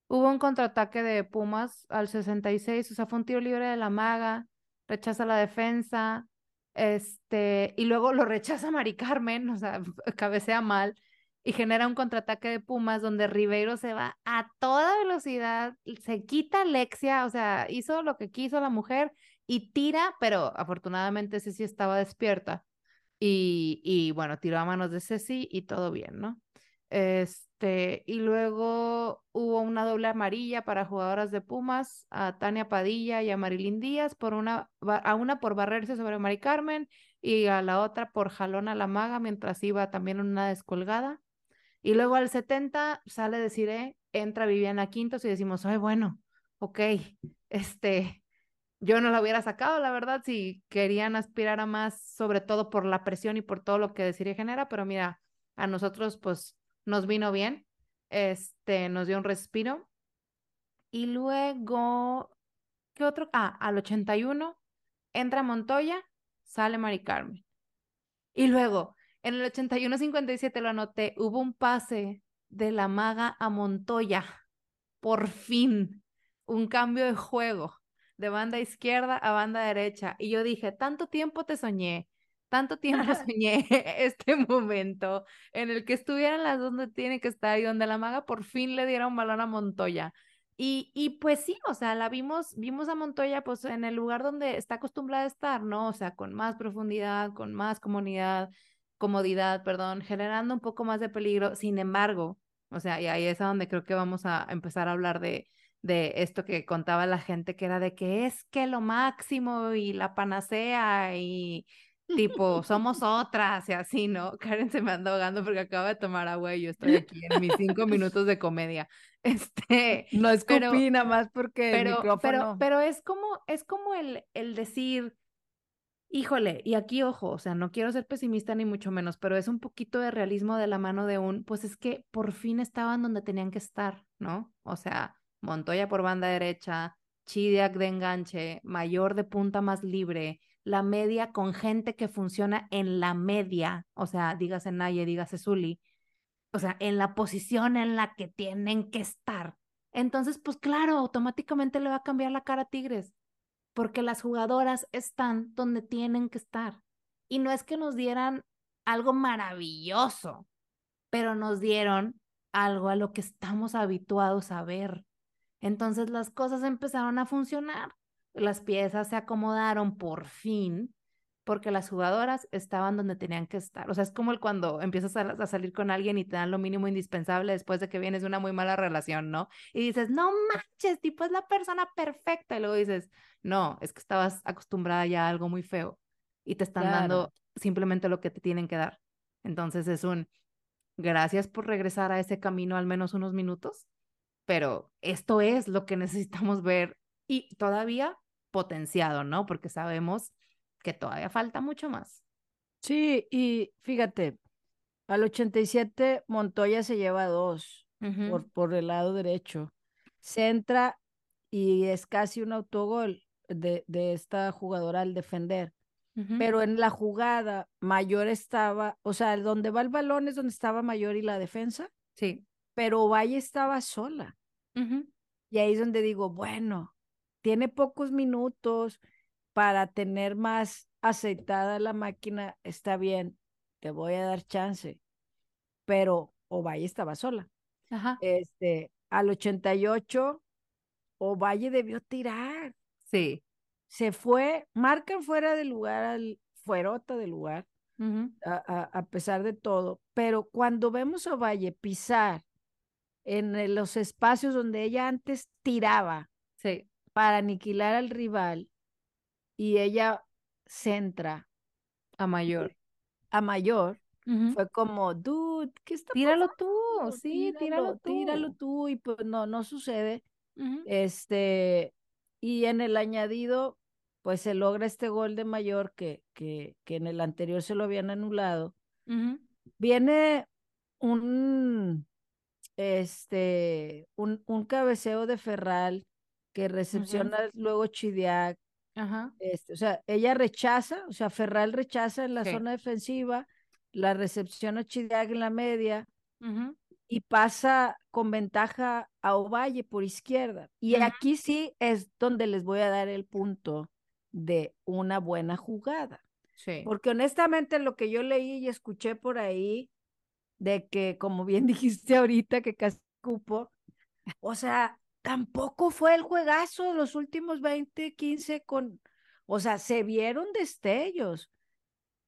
Hubo un contraataque de Pumas al 66, o sea, fue un tiro libre de la maga, rechaza la defensa, este, y luego lo rechaza Mari Carmen, o sea, cabecea mal y genera un contraataque de Pumas donde Ribeiro se va a toda velocidad, se quita Alexia, o sea, hizo lo que quiso la mujer y tira, pero afortunadamente Ceci estaba despierta y, y bueno, tiró a manos de Ceci y todo bien, ¿no? Este, y luego hubo una doble amarilla para jugadoras de Pumas, a Tania Padilla y a Marilyn Díaz, por una, a una por barrerse sobre Mari Carmen y a la otra por jalón a la maga mientras iba también una descolgada. Y luego al 70 sale decir, eh, entra Viviana Quintos y decimos, ay, bueno, ok, este, yo no la hubiera sacado, la verdad, si querían aspirar a más, sobre todo por la presión y por todo lo que decir genera, pero mira, a nosotros pues nos vino bien, este, nos dio un respiro. Y luego, ¿qué otro? Ah, al 81 entra Montoya, sale Mari Carmen. Y luego, en el 81-57 lo anoté, hubo un pase de la maga a Montoya. Por fin, un cambio de juego de banda izquierda a banda derecha. Y yo dije, tanto tiempo te soñé, tanto tiempo soñé este momento en el que estuvieran las donde tienen que estar y donde la maga por fin le diera un balón a Montoya. Y, y pues sí, o sea, la vimos, vimos a Montoya pues en el lugar donde está acostumbrada a estar, ¿no? O sea, con más profundidad, con más comunidad, comodidad, perdón, generando un poco más de peligro. Sin embargo, o sea, y ahí es a donde creo que vamos a empezar a hablar de, de esto que contaba la gente, que era de que es que lo máximo y la panacea y tipo, somos otras y así, ¿no? Karen se me anda ahogando porque acaba de tomar agua y yo estoy aquí en mis cinco minutos de comedia. Este, no es nada más porque pero, el micrófono... pero, pero es como, es como el, el decir, híjole, y aquí ojo, o sea, no quiero ser pesimista ni mucho menos, pero es un poquito de realismo de la mano de un, pues es que por fin estaban donde tenían que estar, ¿no? O sea, Montoya por banda derecha, Chidiac de enganche, Mayor de punta más libre, la media con gente que funciona en la media, o sea, dígase Naye, dígase Zuli, o sea, en la posición en la que tienen que estar. Entonces, pues claro, automáticamente le va a cambiar la cara a Tigres porque las jugadoras están donde tienen que estar. Y no es que nos dieran algo maravilloso, pero nos dieron algo a lo que estamos habituados a ver. Entonces las cosas empezaron a funcionar, las piezas se acomodaron por fin porque las jugadoras estaban donde tenían que estar. O sea, es como el cuando empiezas a, salir con alguien y te dan lo mínimo indispensable después de que vienes de una muy mala relación, ¿no? Y dices, no manches, tipo es la persona perfecta. Y luego dices, no, es que estabas acostumbrada ya a algo muy feo y te están dando simplemente lo que te tienen que dar. Entonces es un, gracias por regresar a ese camino al menos unos minutos, pero esto es lo que necesitamos ver y todavía potenciado, ¿no? Porque sabemos que todavía falta mucho más. Sí, y fíjate, al 87 Montoya se lleva dos por, por el lado derecho. Se entra y es casi un autogol de, de esta jugadora al defender. Pero en la jugada, Mayor estaba, o sea, donde va el balón es donde estaba Mayor y la defensa. Sí. pero Valle estaba sola. Y ahí es donde digo, bueno, tiene pocos minutos para tener más aceitada la máquina, está bien, te voy a dar chance. Pero Ovalle estaba sola. Ajá. Este, al 88, Ovalle debió tirar. Sí. Se fue, marcan fuera de lugar al fuerota del lugar, a, a- a pesar de todo. Pero cuando vemos a Ovalle pisar en eh, los espacios donde ella antes tiraba Sí. para aniquilar al rival y ella centra A mayor. a mayor, fue como, dude, ¿qué está Tíralo tú, sí, tíralo tú. Tíralo tú y pues no, no sucede. Este, y en el añadido, pues se logra este gol de mayor que, que, que en el anterior se lo habían anulado. Viene un, este, un, un cabeceo de Ferral que recepciona luego Chidiac. Ajá. Este, o sea, ella rechaza, o sea, Ferral rechaza en la Sí. zona defensiva, la recepciona Chidiac en la media y pasa con ventaja a Ovalle por izquierda. Y aquí sí es donde les voy a dar el punto de una buena jugada. Sí. Porque honestamente lo que yo leí y escuché por ahí, de que como bien dijiste ahorita que casi cupo, o sea, tampoco fue el juegazo de los últimos 20, 15 con, o sea, se vieron destellos,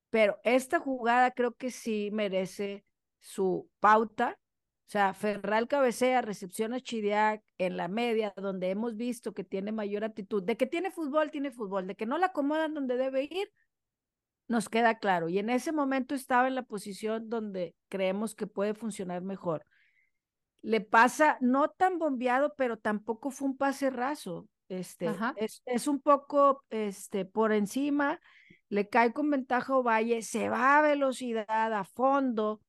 pero esta jugada creo que sí merece su pauta. O sea, Ferral cabecea, recepciona Chidiac en la media, donde hemos visto que tiene mayor actitud. De que tiene fútbol, tiene fútbol. De que no la acomodan donde debe ir, nos queda claro. Y en ese momento estaba en la posición donde creemos que puede funcionar mejor. Le pasa, no tan bombeado, pero tampoco fue un pase raso. Este, es, es un poco este, por encima, le cae con ventaja a Ovalle, se va a velocidad, a fondo,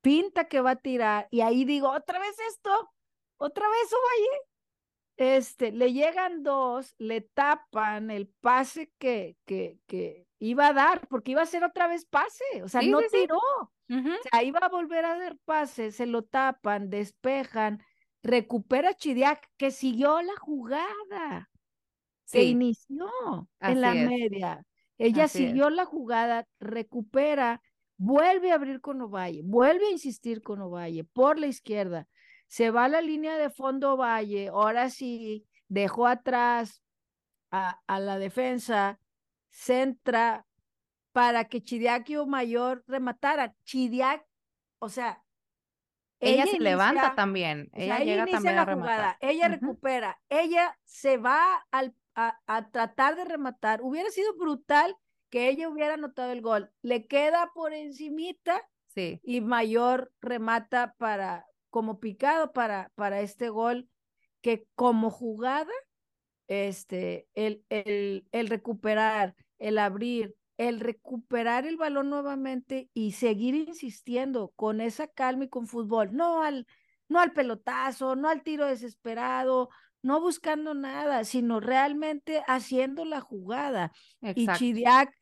pinta que va a tirar, y ahí digo, otra vez esto, otra vez Ovalle. Este, le llegan dos, le tapan el pase que, que, que iba a dar, porque iba a ser otra vez pase, o sea, Sí, no sí, sí. tiró. O sea, iba a volver a dar pase, se lo tapan, despejan, recupera Chidiac, que siguió la jugada, Sí. inició en la es. media. Ella Así es. siguió la jugada, recupera, vuelve a abrir con Ovalle, vuelve a insistir con Ovalle por la izquierda. Se va a la línea de fondo Ovalle, ahora sí dejó atrás a, a la defensa, centra para que Chidiac y Mayor remataran. Chidiac, o sea, Ella, se levanta también. o sea, ella ella llega inicia también la a rematar. jugada, ella recupera, ella se va al, a, a tratar de rematar. Hubiera sido brutal que ella hubiera anotado el gol. Le queda por encimita Sí. y Mayor remata para como picado para, para este gol que como jugada, este, el, el, el recuperar, el abrir, el recuperar el balón nuevamente y seguir insistiendo con esa calma y con fútbol, no al, no al pelotazo, no al tiro desesperado, no buscando nada, sino realmente haciendo la jugada. Y. Chidiac,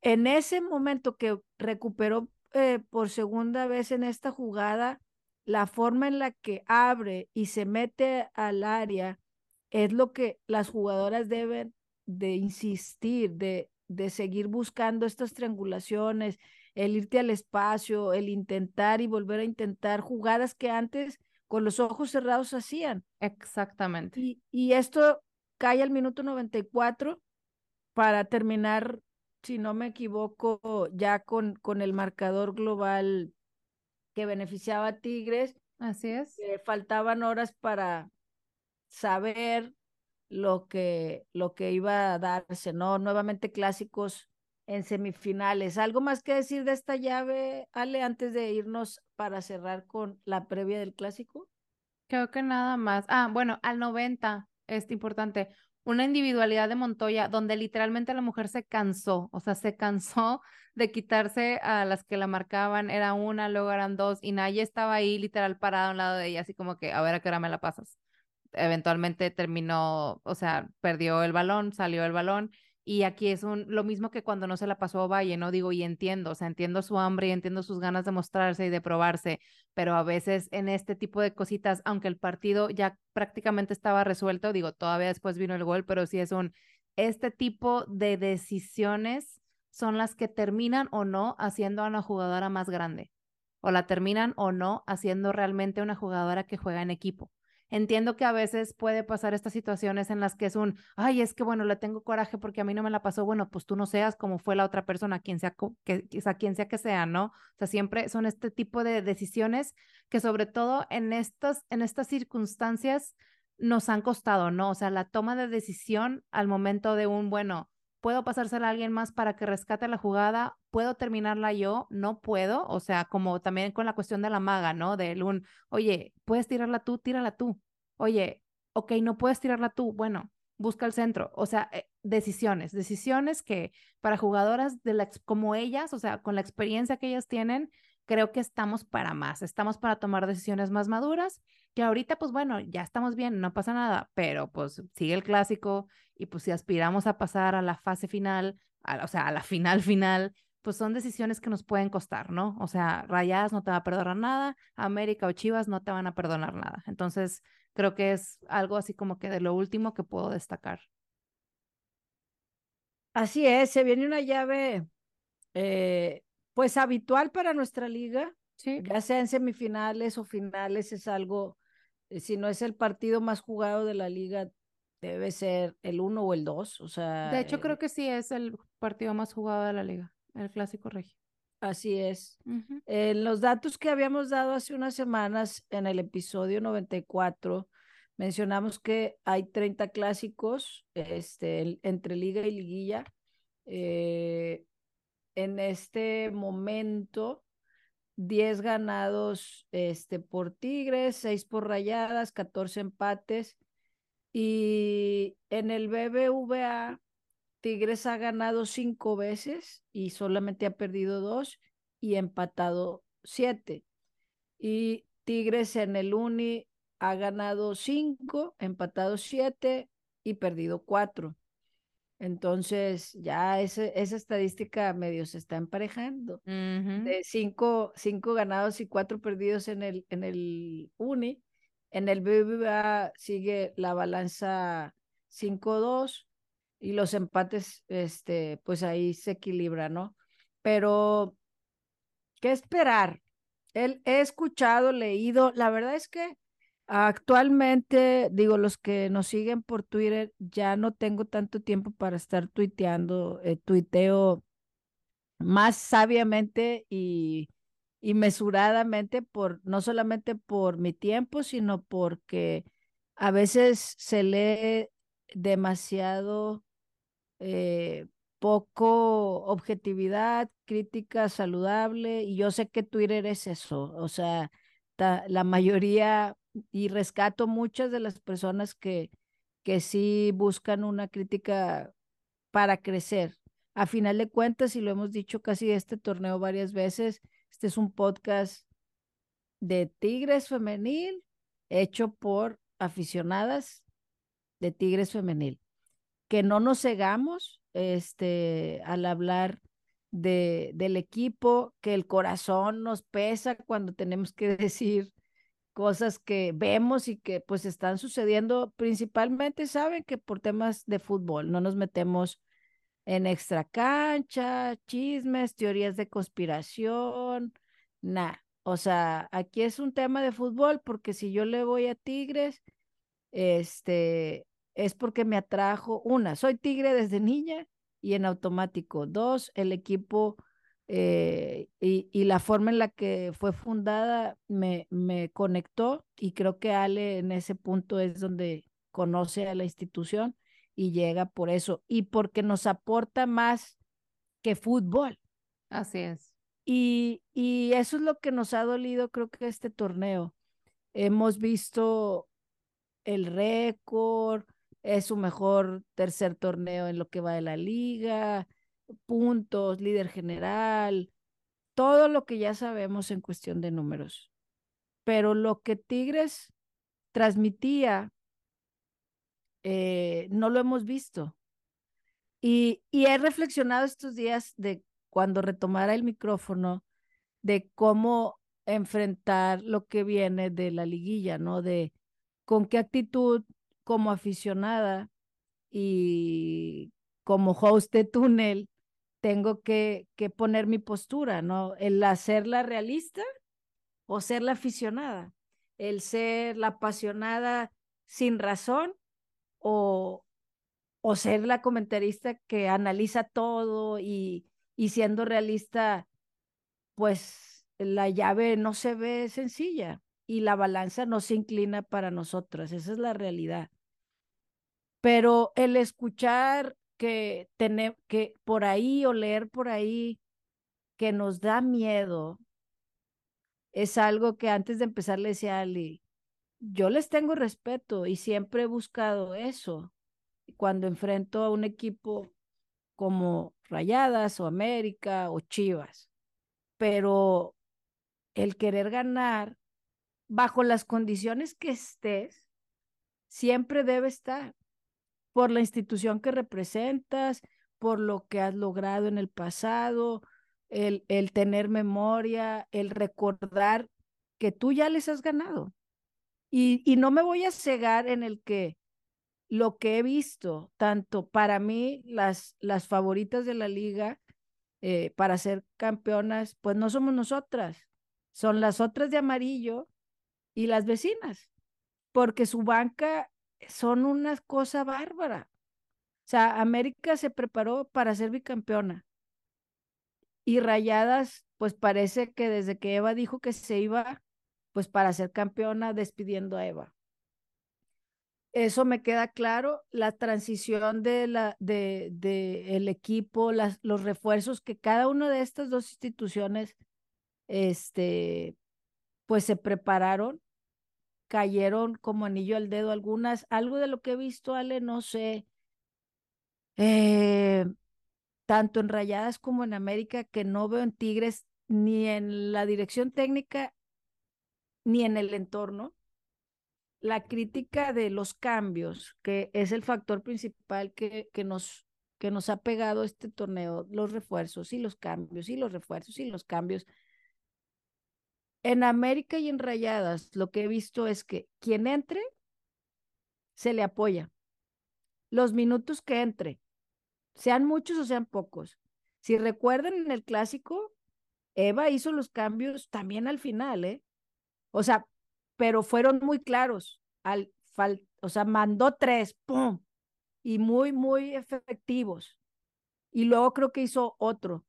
en ese momento que recuperó eh, por segunda vez en esta jugada, la forma en la que abre y se mete al área es lo que las jugadoras deben de insistir, de, de seguir buscando estas triangulaciones, el irte al espacio, el intentar y volver a intentar jugadas que antes con los ojos cerrados hacían. Exactamente. Y, y esto cae al minuto 94 para terminar, si no me equivoco, ya con, con el marcador global que beneficiaba a Tigres. Así es. faltaban horas para saber lo que, lo que iba a darse, ¿no? Nuevamente clásicos en semifinales. ¿Algo más que decir de esta llave, Ale, antes de irnos para cerrar con la previa del clásico? Creo que nada más. Ah, bueno, al 90, es importante, una individualidad de Montoya donde literalmente la mujer se cansó, o sea, se cansó de quitarse a las que la marcaban, era una, luego eran dos, y Naya estaba ahí literal parada a un lado de ella, así como que, a ver a qué hora me la pasas. Eventualmente terminó, o sea, perdió el balón, salió el balón, Y aquí es un, lo mismo que cuando no se la pasó a Valle, ¿no? Digo, y entiendo, o sea, entiendo su hambre y entiendo sus ganas de mostrarse y de probarse, pero a veces en este tipo de cositas, aunque el partido ya prácticamente estaba resuelto, digo, todavía después vino el gol, pero sí es un, este tipo de decisiones son las que terminan o no haciendo a una jugadora más grande, o la terminan o no haciendo realmente una jugadora que juega en equipo. Entiendo que a veces puede pasar estas situaciones en las que es un, ay, es que bueno, le tengo coraje porque a mí no me la pasó, bueno, pues tú no seas como fue la otra persona, quien sea que, sea, quien sea que sea, ¿no? O sea, siempre son este tipo de decisiones que sobre todo en estas, en estas circunstancias nos han costado, ¿no? O sea, la toma de decisión al momento de un, bueno, puedo pasársela a alguien más para que rescate la jugada, puedo terminarla yo, no puedo, o sea, como también con la cuestión de la maga, ¿no? Del un, oye, puedes tirarla tú, tírala tú. Oye, ok, no puedes tirarla tú, bueno, busca el centro. O sea, eh, decisiones, decisiones que para jugadoras de la, como ellas, o sea, con la experiencia que ellas tienen, creo que estamos para más, estamos para tomar decisiones más maduras, que ahorita pues bueno, ya estamos bien, no pasa nada, pero pues sigue el clásico y pues si aspiramos a pasar a la fase final, o sea, a la final final, pues son decisiones que nos pueden costar, ¿no? O sea, Rayadas no te va a perdonar nada, América o Chivas no te van a perdonar nada. Entonces, creo que es algo así como que de lo último que puedo destacar. Así es, se viene una llave eh, pues habitual para nuestra liga, sí. ya sea en semifinales o finales, es algo, si no es el partido más jugado de la liga, debe ser el uno o el dos, o sea. De hecho, creo eh que sí es el partido más jugado de la liga, el clásico regio. Así es. En los datos que habíamos dado hace unas semanas en el episodio 94, mencionamos que hay 30 clásicos este, entre liga y liguilla. Eh, en este momento 10 ganados este, por Tigres, 6 por Rayadas, 14 empates. Y en el BBVA, Tigres ha ganado 5 veces y solamente ha perdido 2 y empatado 7. Y Tigres en el Uni ha ganado 5, empatado 7 y perdido 4. Entonces, ya esa estadística medio se está emparejando. De cinco, cinco, ganados y cuatro perdidos en el, en el Uni. En el BBVA sigue la balanza 5-2 y los empates, este, pues ahí se equilibra, ¿no? Pero, ¿qué esperar? he escuchado, leído, la verdad es que Actualmente, digo, los que nos siguen por Twitter, ya no tengo tanto tiempo para estar tuiteando, eh, tuiteo más sabiamente y, y mesuradamente por, no solamente por mi tiempo, sino porque a veces se lee demasiado eh, poco objetividad, crítica saludable, y yo sé que Twitter es eso, o sea, la mayoría y rescato muchas de las personas que, que sí buscan una crítica para crecer. A final de cuentas, y lo hemos dicho casi este torneo varias veces, este es un podcast de Tigres Femenil hecho por aficionadas de Tigres Femenil. Que no nos cegamos este, al hablar de, del equipo, que el corazón nos pesa cuando tenemos que decir cosas que vemos y que pues están sucediendo principalmente, saben que por temas de fútbol, no nos metemos en extra cancha, chismes, teorías de conspiración, nada. O sea, aquí es un tema de fútbol porque si yo le voy a Tigres, este, es porque me atrajo, una, soy Tigre desde niña y en automático, dos, el equipo eh, y, la forma en la que fue fundada me, me conectó y creo que Ale en ese punto es donde conoce a la institución y llega por eso y porque nos aporta más que fútbol. Así es. Y, y eso es lo que nos ha dolido, creo que este torneo. Hemos visto el récord, es su mejor tercer torneo en lo que va de la liga, puntos, líder general, todo lo que ya sabemos en cuestión de números. Pero lo que Tigres transmitía, eh, no lo hemos visto. Y, y he reflexionado estos días de cuando retomara el micrófono, de cómo enfrentar lo que viene de la liguilla, ¿no? De con qué actitud como aficionada y como host de túnel tengo que, que poner mi postura, ¿no? El hacerla realista o ser la aficionada, el ser la apasionada sin razón o, o ser la comentarista que analiza todo y, y siendo realista, pues la llave no se ve sencilla y la balanza no se inclina para nosotras, esa es la realidad. Pero el escuchar que tener que por ahí o leer por ahí que nos da miedo es algo que antes de empezar le decía a Ali, yo les tengo respeto y siempre he buscado eso cuando enfrento a un equipo como Rayadas o América o Chivas, pero el querer ganar bajo las condiciones que estés, siempre debe estar por la institución que representas, por lo que has logrado en el pasado, el, el tener memoria, el recordar que tú ya les has ganado. Y, y no me voy a cegar en el que lo que he visto, tanto para mí, las, las favoritas de la liga eh, para ser campeonas, pues no somos nosotras, son las otras de amarillo y las vecinas, porque su banca son una cosa bárbara. O sea, América se preparó para ser bicampeona. Y Rayadas, pues parece que desde que Eva dijo que se iba, pues para ser campeona, despidiendo a Eva. Eso me queda claro. La transición de la, de, de el equipo, las, los refuerzos que cada una de estas dos instituciones, este, pues se prepararon cayeron como anillo al dedo algunas. Algo de lo que he visto, Ale, no sé, eh, tanto en Rayadas como en América, que no veo en Tigres ni en la dirección técnica ni en el entorno. La crítica de los cambios, que es el factor principal que, que, nos, que nos ha pegado este torneo, los refuerzos y los cambios y los refuerzos y los cambios en América y en Rayadas, lo que he visto es que quien entre, se le apoya. Los minutos que entre, sean muchos o sean pocos. Si recuerdan en el clásico, Eva hizo los cambios también al final, ¿eh? O sea, pero fueron muy claros. Al, o sea, mandó tres, ¡pum! Y muy, muy efectivos. Y luego creo que hizo otro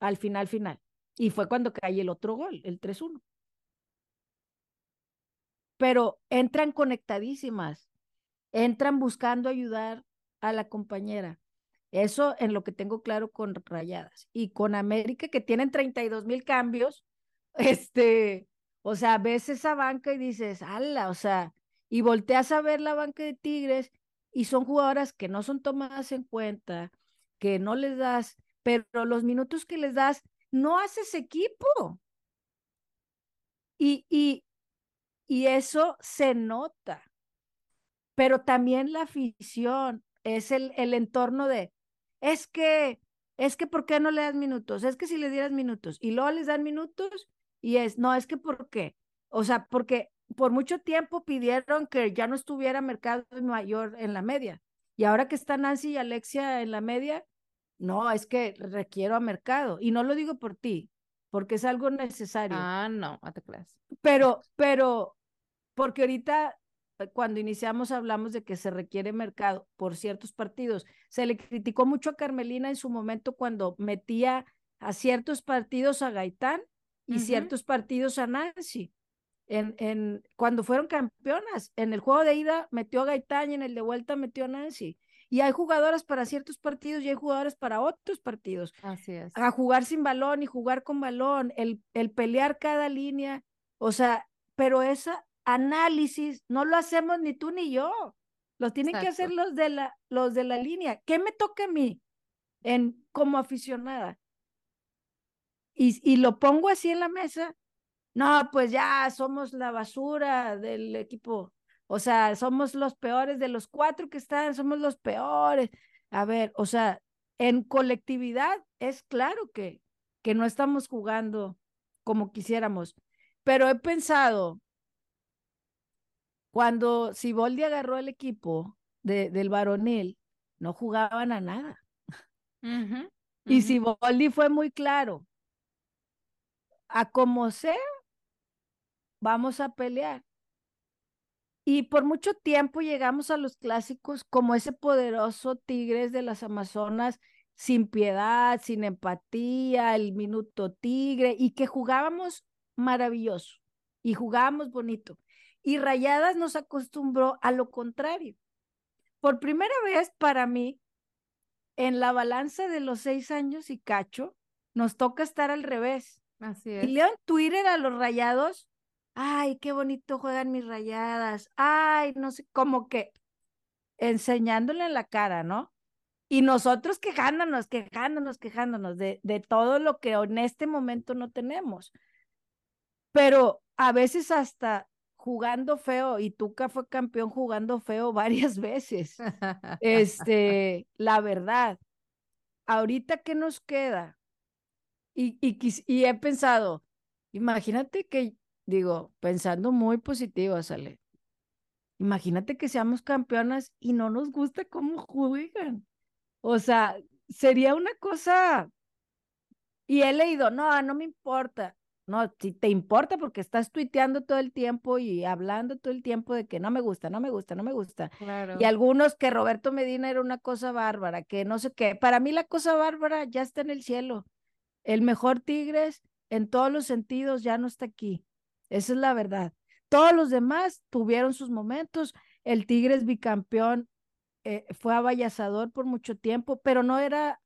al final, final. Y fue cuando cae el otro gol, el 3-1 pero entran conectadísimas, entran buscando ayudar a la compañera. Eso en lo que tengo claro con Rayadas. Y con América, que tienen 32 mil cambios, este, o sea, ves esa banca y dices, ala, o sea, y volteas a ver la banca de Tigres y son jugadoras que no son tomadas en cuenta, que no les das, pero los minutos que les das, no haces equipo. Y, y, y eso se nota. Pero también la afición es el, el entorno de, es que, es que, ¿por qué no le das minutos? Es que si le dieras minutos y luego les dan minutos y es, no, es que, ¿por qué? O sea, porque por mucho tiempo pidieron que ya no estuviera Mercado Mayor en la media. Y ahora que están Nancy y Alexia en la media, no, es que requiero a Mercado. Y no lo digo por ti, porque es algo necesario. Ah, no, no te creas. Pero, pero, porque ahorita eh, cuando iniciamos hablamos de que se requiere mercado por ciertos partidos. Se le criticó mucho a Carmelina en su momento cuando metía a ciertos partidos a Gaitán y ciertos partidos a Nancy. En, en, cuando fueron campeonas, en el juego de ida metió a Gaitán y en el de vuelta metió a Nancy. Y hay jugadoras para ciertos partidos y hay jugadoras para otros partidos. Así es. A jugar sin balón y jugar con balón, el, el pelear cada línea. O sea, pero esa, análisis no lo hacemos ni tú ni yo. Lo tienen que hacer los de la, los de la línea. ¿Qué me toca a mí en, como aficionada? Y, y lo pongo así en la mesa. No, pues ya somos la basura del equipo. O sea, somos los peores de los cuatro que están, somos los peores. A ver, o sea, en colectividad es claro que, que no estamos jugando como quisiéramos, pero he pensado, cuando Siboldi agarró el equipo de, del varonil, no jugaban a nada. Y Siboldi fue muy claro, a como sea, vamos a pelear. Y por mucho tiempo llegamos a los clásicos como ese poderoso Tigres de las Amazonas, sin piedad, sin empatía, el minuto tigre, y que jugábamos maravilloso y jugábamos bonito. Y Rayadas nos acostumbró a lo contrario. Por primera vez para mí, en la balanza de los seis años y cacho, nos toca estar al revés. Así es. Y leo en Twitter a los rayados ay, qué bonito juegan mis rayadas, ay, no sé, como que enseñándole en la cara, ¿no? Y nosotros quejándonos, quejándonos, quejándonos de, de todo lo que en este momento no tenemos. Pero a veces hasta jugando feo, y Tuca fue campeón jugando feo varias veces. Este, la verdad, ahorita qué nos queda. Y, y, y he pensado, imagínate que digo, pensando muy positivo, sale. Imagínate que seamos campeonas y no nos gusta cómo juegan. O sea, sería una cosa. Y he leído, no, no me importa. No, si te importa porque estás tuiteando todo el tiempo y hablando todo el tiempo de que no me gusta, no me gusta, no me gusta. Claro. Y algunos que Roberto Medina era una cosa bárbara, que no sé qué. Para mí la cosa bárbara ya está en el cielo. El mejor Tigres en todos los sentidos ya no está aquí. Esa es la verdad. Todos los demás tuvieron sus momentos. El Tigres bicampeón eh, fue avallasador por mucho tiempo, pero no era,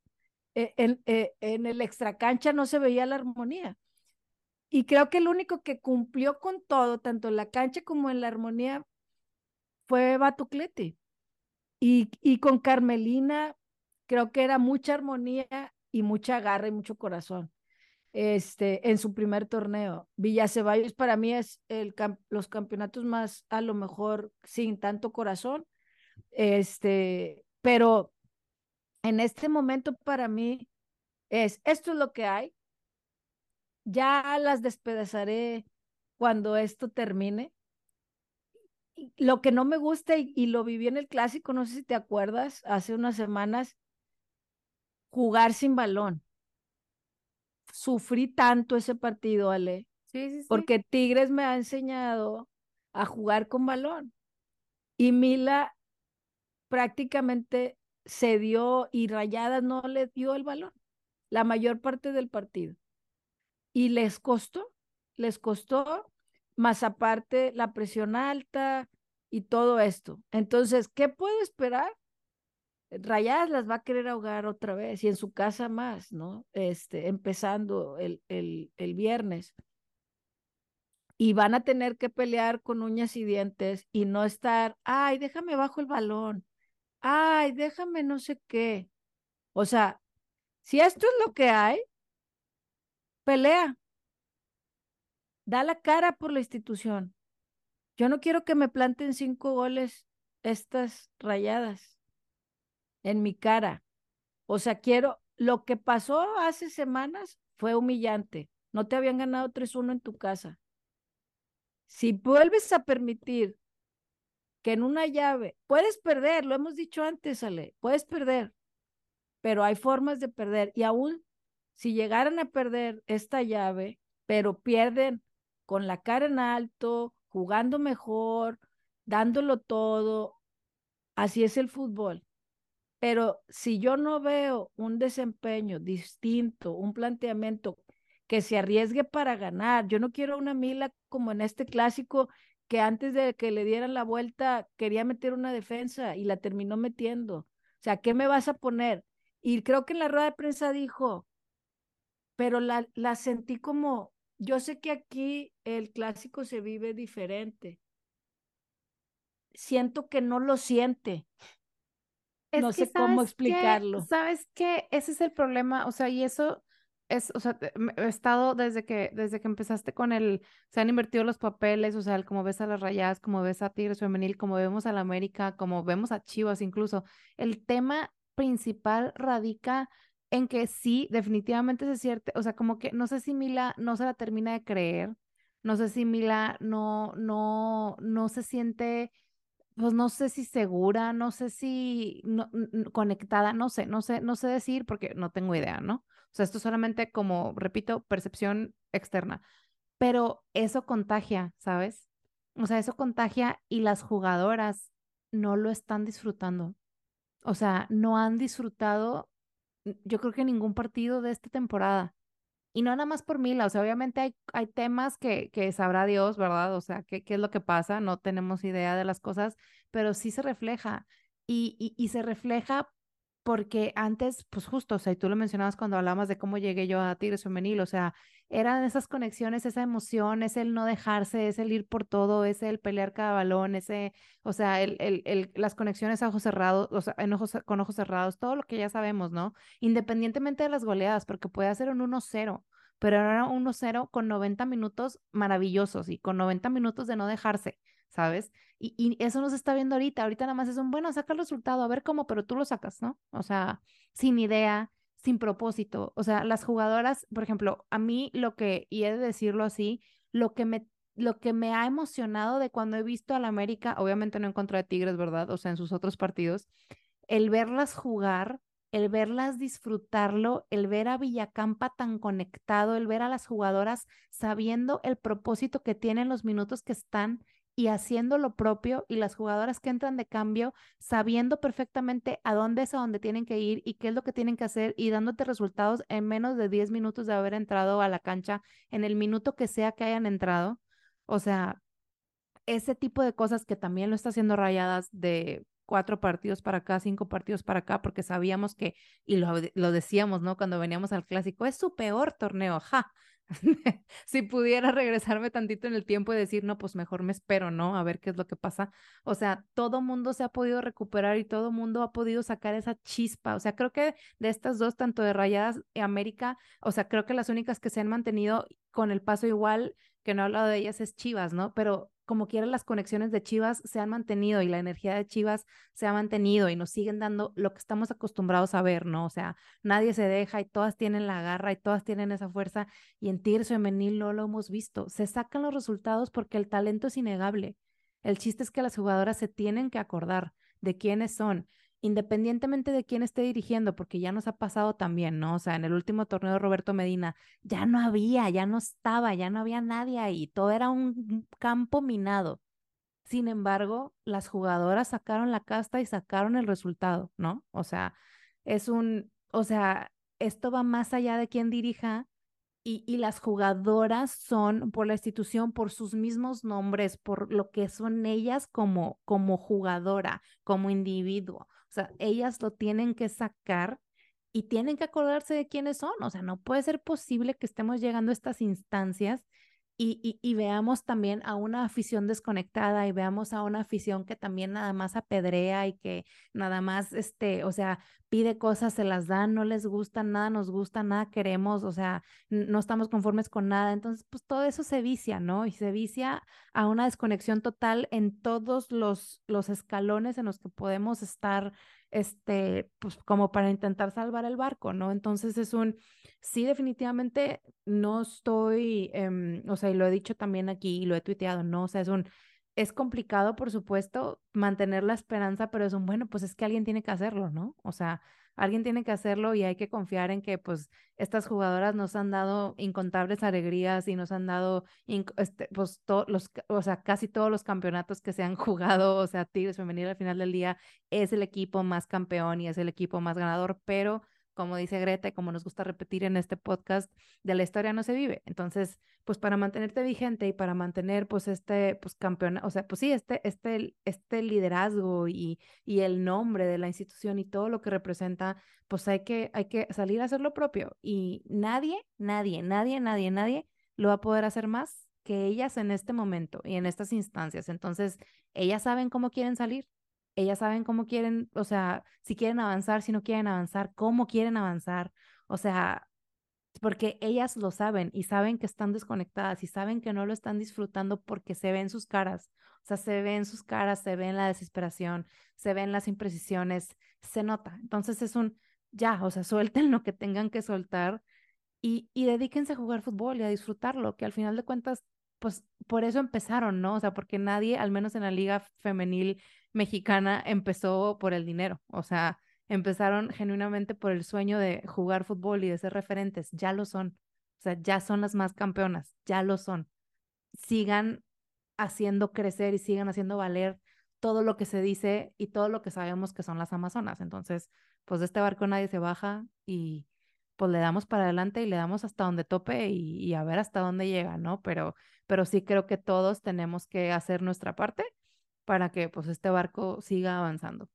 eh, en, eh, en el extracancha no se veía la armonía. Y creo que el único que cumplió con todo, tanto en la cancha como en la armonía, fue Batucleti. Y, y con Carmelina, creo que era mucha armonía y mucha garra y mucho corazón este, en su primer torneo. Villa Ceballos para mí es el, los campeonatos más, a lo mejor, sin tanto corazón, este, pero en este momento para mí es, esto es lo que hay, ya las despedazaré cuando esto termine. Lo que no me gusta y, y lo viví en el clásico, no sé si te acuerdas, hace unas semanas, jugar sin balón sufrí tanto ese partido, Ale. Sí, sí, sí. Porque Tigres me ha enseñado a jugar con balón. Y Mila prácticamente se dio y Rayadas no le dio el balón la mayor parte del partido. Y les costó, les costó, más aparte la presión alta y todo esto. Entonces, ¿qué puedo esperar? Rayadas las va a querer ahogar otra vez y en su casa más, ¿no? Este, empezando el, el, el viernes. Y van a tener que pelear con uñas y dientes y no estar, ay, déjame bajo el balón, ay, déjame no sé qué. O sea, si esto es lo que hay, pelea. Da la cara por la institución. Yo no quiero que me planten cinco goles estas rayadas en mi cara. O sea, quiero, lo que pasó hace semanas fue humillante. No te habían ganado 3-1 en tu casa. Si vuelves a permitir que en una llave, puedes perder, lo hemos dicho antes, Ale, puedes perder, pero hay formas de perder. Y aún si llegaran a perder esta llave, pero pierden con la cara en alto, jugando mejor, dándolo todo, así es el fútbol. Pero si yo no veo un desempeño distinto, un planteamiento que se arriesgue para ganar, yo no quiero una Mila como en este clásico que antes de que le dieran la vuelta quería meter una defensa y la terminó metiendo. O sea, ¿qué me vas a poner? Y creo que en la rueda de prensa dijo, pero la, la sentí como, yo sé que aquí el clásico se vive diferente. Siento que no lo siente no sé cómo explicarlo. ¿Sabes qué? Ese es el problema, o sea, y eso es, o sea, he estado desde que, desde que empezaste con el, se han invertido los papeles, o sea, el, como ves a las rayadas, como ves a Tigres Femenil, como vemos a la América, como vemos a Chivas incluso, el tema principal radica en que sí, definitivamente se cierto, o sea, como que no sé si Mila no se la termina de creer, no sé si Mila no, no, no se siente, pues no sé si segura, no sé si no, conectada, no sé, no sé, no sé decir porque no tengo idea, ¿no? O sea, esto solamente como, repito, percepción externa, pero eso contagia, ¿sabes? O sea, eso contagia y las jugadoras no lo están disfrutando. O sea, no han disfrutado yo creo que ningún partido de esta temporada. Y no nada más por Mila, o sea, obviamente hay, hay temas que, que sabrá Dios, ¿verdad? O sea, ¿qué, qué es lo que pasa? No tenemos idea de las cosas, pero sí se refleja. Y, y, y se refleja porque antes, pues justo, o sea, y tú lo mencionabas cuando hablabas de cómo llegué yo a Tigres Femenil, o sea, eran esas conexiones, esa emoción, es el no dejarse, es el ir por todo, es el pelear cada balón, ese, o sea, el, el, el las conexiones a ojos cerrados, o sea, en ojos, con ojos cerrados, todo lo que ya sabemos, ¿no? Independientemente de las goleadas, porque puede ser un 1-0, pero era un 1-0 con 90 minutos maravillosos y con 90 minutos de no dejarse. ¿Sabes? Y, y, eso no se está viendo ahorita. Ahorita nada más es un, bueno, saca el resultado, a ver cómo, pero tú lo sacas, ¿no? O sea, sin idea, sin propósito. O sea, las jugadoras, por ejemplo, a mí lo que, y he de decirlo así, lo que me lo que me ha emocionado de cuando he visto a la América, obviamente no en contra de Tigres, ¿verdad? O sea, en sus otros partidos, el verlas jugar, el verlas disfrutarlo, el ver a Villacampa tan conectado, el ver a las jugadoras sabiendo el propósito que tienen los minutos que están y haciendo lo propio y las jugadoras que entran de cambio sabiendo perfectamente a dónde es a dónde tienen que ir y qué es lo que tienen que hacer y dándote resultados en menos de 10 minutos de haber entrado a la cancha, en el minuto que sea que hayan entrado. O sea, ese tipo de cosas que también lo está haciendo Rayadas de cuatro partidos para acá, cinco partidos para acá, porque sabíamos que, y lo, lo decíamos, ¿no? Cuando veníamos al clásico, es su peor torneo, ja, si pudiera regresarme tantito en el tiempo y decir, no, pues mejor me espero, ¿no? A ver qué es lo que pasa. O sea, todo mundo se ha podido recuperar y todo mundo ha podido sacar esa chispa. O sea, creo que de estas dos, tanto de Rayadas y América, o sea, creo que las únicas que se han mantenido con el paso igual, que no he hablado de ellas, es Chivas, ¿no? Pero como quiera las conexiones de Chivas se han mantenido y la energía de Chivas se ha mantenido y nos siguen dando lo que estamos acostumbrados a ver, ¿no? O sea, nadie se deja y todas tienen la garra y todas tienen esa fuerza y en Tigres Femenil no lo hemos visto. Se sacan los resultados porque el talento es innegable. El chiste es que las jugadoras se tienen que acordar de quiénes son independientemente de quién esté dirigiendo, porque ya nos ha pasado también, ¿no? O sea, en el último torneo Roberto Medina, ya no había, ya no estaba, ya no había nadie ahí, todo era un campo minado. Sin embargo, las jugadoras sacaron la casta y sacaron el resultado, ¿no? O sea, es un, o sea, esto va más allá de quién dirija y, y, las jugadoras son por la institución, por sus mismos nombres, por lo que son ellas como, como jugadora, como individuo. O sea, ellas lo tienen que sacar y tienen que acordarse de quiénes son. O sea, no puede ser posible que estemos llegando a estas instancias y, y, veamos también a una afición desconectada y veamos a una afición que también nada más apedrea y que nada más, este, o sea, pide cosas, se las dan, no les gusta, nada nos gusta, nada queremos, o sea, no estamos conformes con nada. Entonces, pues todo eso se vicia, ¿no? Y se vicia a una desconexión total en todos los, los escalones en los que podemos estar, este, pues como para intentar salvar el barco, ¿no? Entonces es un sí, definitivamente no estoy, em, o sea, y lo he dicho también aquí y lo he tuiteado, ¿no? O sea, es un, es complicado, por supuesto, mantener la esperanza, pero es un, bueno, pues es que alguien tiene que hacerlo, ¿no? O sea, alguien tiene que hacerlo y hay que confiar en que, pues, estas jugadoras nos han dado incontables alegrías y nos han dado, este, pues, todos los, o sea, casi todos los campeonatos que se han jugado, o sea, Tigres Femenil al final del día es el equipo más campeón y es el equipo más ganador, pero como dice Greta y como nos gusta repetir en este podcast, de la historia no se vive. Entonces, pues para mantenerte vigente y para mantener pues este pues campeón, o sea, pues sí, este, este, este liderazgo y, y el nombre de la institución y todo lo que representa, pues hay que, hay que salir a hacer lo propio. Y nadie, nadie, nadie, nadie, nadie lo va a poder hacer más que ellas en este momento y en estas instancias. Entonces, ellas saben cómo quieren salir ellas saben cómo quieren, o sea, si quieren avanzar, si no quieren avanzar, cómo quieren avanzar. O sea, porque ellas lo saben y saben que están desconectadas y saben que no lo están disfrutando porque se ven sus caras. O sea, se ven sus caras, se ven la desesperación, se ven las imprecisiones, se nota. Entonces es un, ya, o sea, suelten lo que tengan que soltar y, y dedíquense a jugar fútbol y a disfrutarlo, que al final de cuentas, pues por eso empezaron, ¿no? O sea, porque nadie, al menos en la liga femenil mexicana, empezó por el dinero. O sea, empezaron genuinamente por el sueño de jugar fútbol y de ser referentes. Ya lo son. O sea, ya son las más campeonas, ya lo son. Sigan haciendo crecer y sigan haciendo valer todo lo que se dice y todo lo que sabemos que son las Amazonas. Entonces, pues de este barco nadie se baja y pues le damos para adelante y le damos hasta donde tope y, a ver hasta dónde llega, ¿no? Pero, pero sí creo que todos tenemos que hacer nuestra parte para que pues este barco siga avanzando.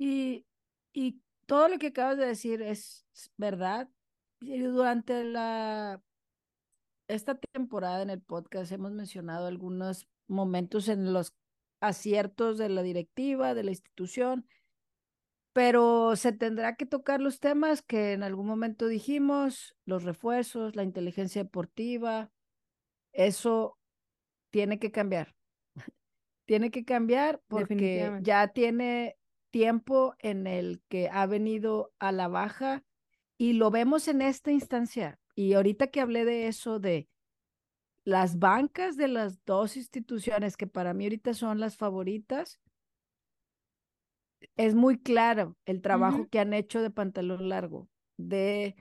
Y, y todo lo que acabas de decir es verdad. Durante la esta temporada en el podcast hemos mencionado algunos momentos en los aciertos de la directiva, de la institución, pero se tendrá que tocar los temas que en algún momento dijimos, los refuerzos, la inteligencia deportiva, eso tiene que cambiar. Tiene que cambiar porque ya tiene tiempo en el que ha venido a la baja y lo vemos en esta instancia. Y ahorita que hablé de eso, de las bancas de las dos instituciones que para mí ahorita son las favoritas, es muy claro el trabajo que han hecho de pantalón largo, de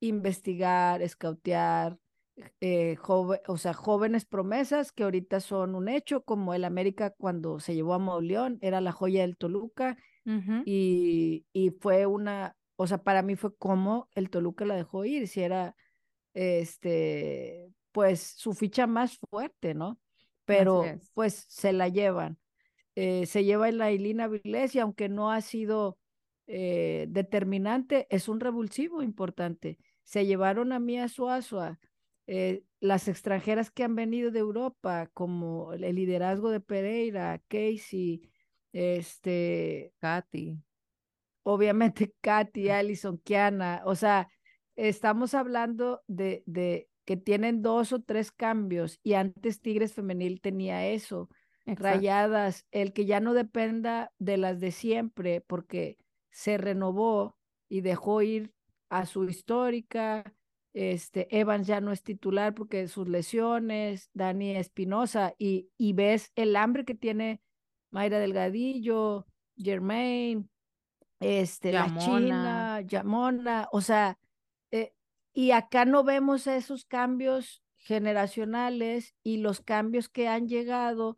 investigar, escautear, eh, o sea, jóvenes promesas que ahorita son un hecho, como el América cuando se llevó a Mauleón, era la joya del Toluca, y, y, fue una, o sea, para mí fue como el Toluca la dejó ir, si era, este, pues su ficha más fuerte, ¿no? Pero pues se la llevan. Eh, se lleva en la Ilina Vilés y aunque no ha sido eh, determinante, es un revulsivo importante. Se llevaron a Mía Suazua, eh, las extranjeras que han venido de Europa, como el liderazgo de Pereira, Casey, este, Katy. Obviamente Katy, Alison, Kiana, o sea, estamos hablando de, de que tienen dos o tres cambios y antes Tigres Femenil tenía eso, rayadas, el que ya no dependa de las de siempre porque se renovó y dejó ir a su histórica, este, Evans ya no es titular porque sus lesiones, Dani Espinosa, y, y ves el hambre que tiene Mayra Delgadillo, Germain, este, la China, Yamona, o sea, eh, y acá no vemos esos cambios generacionales y los cambios que han llegado,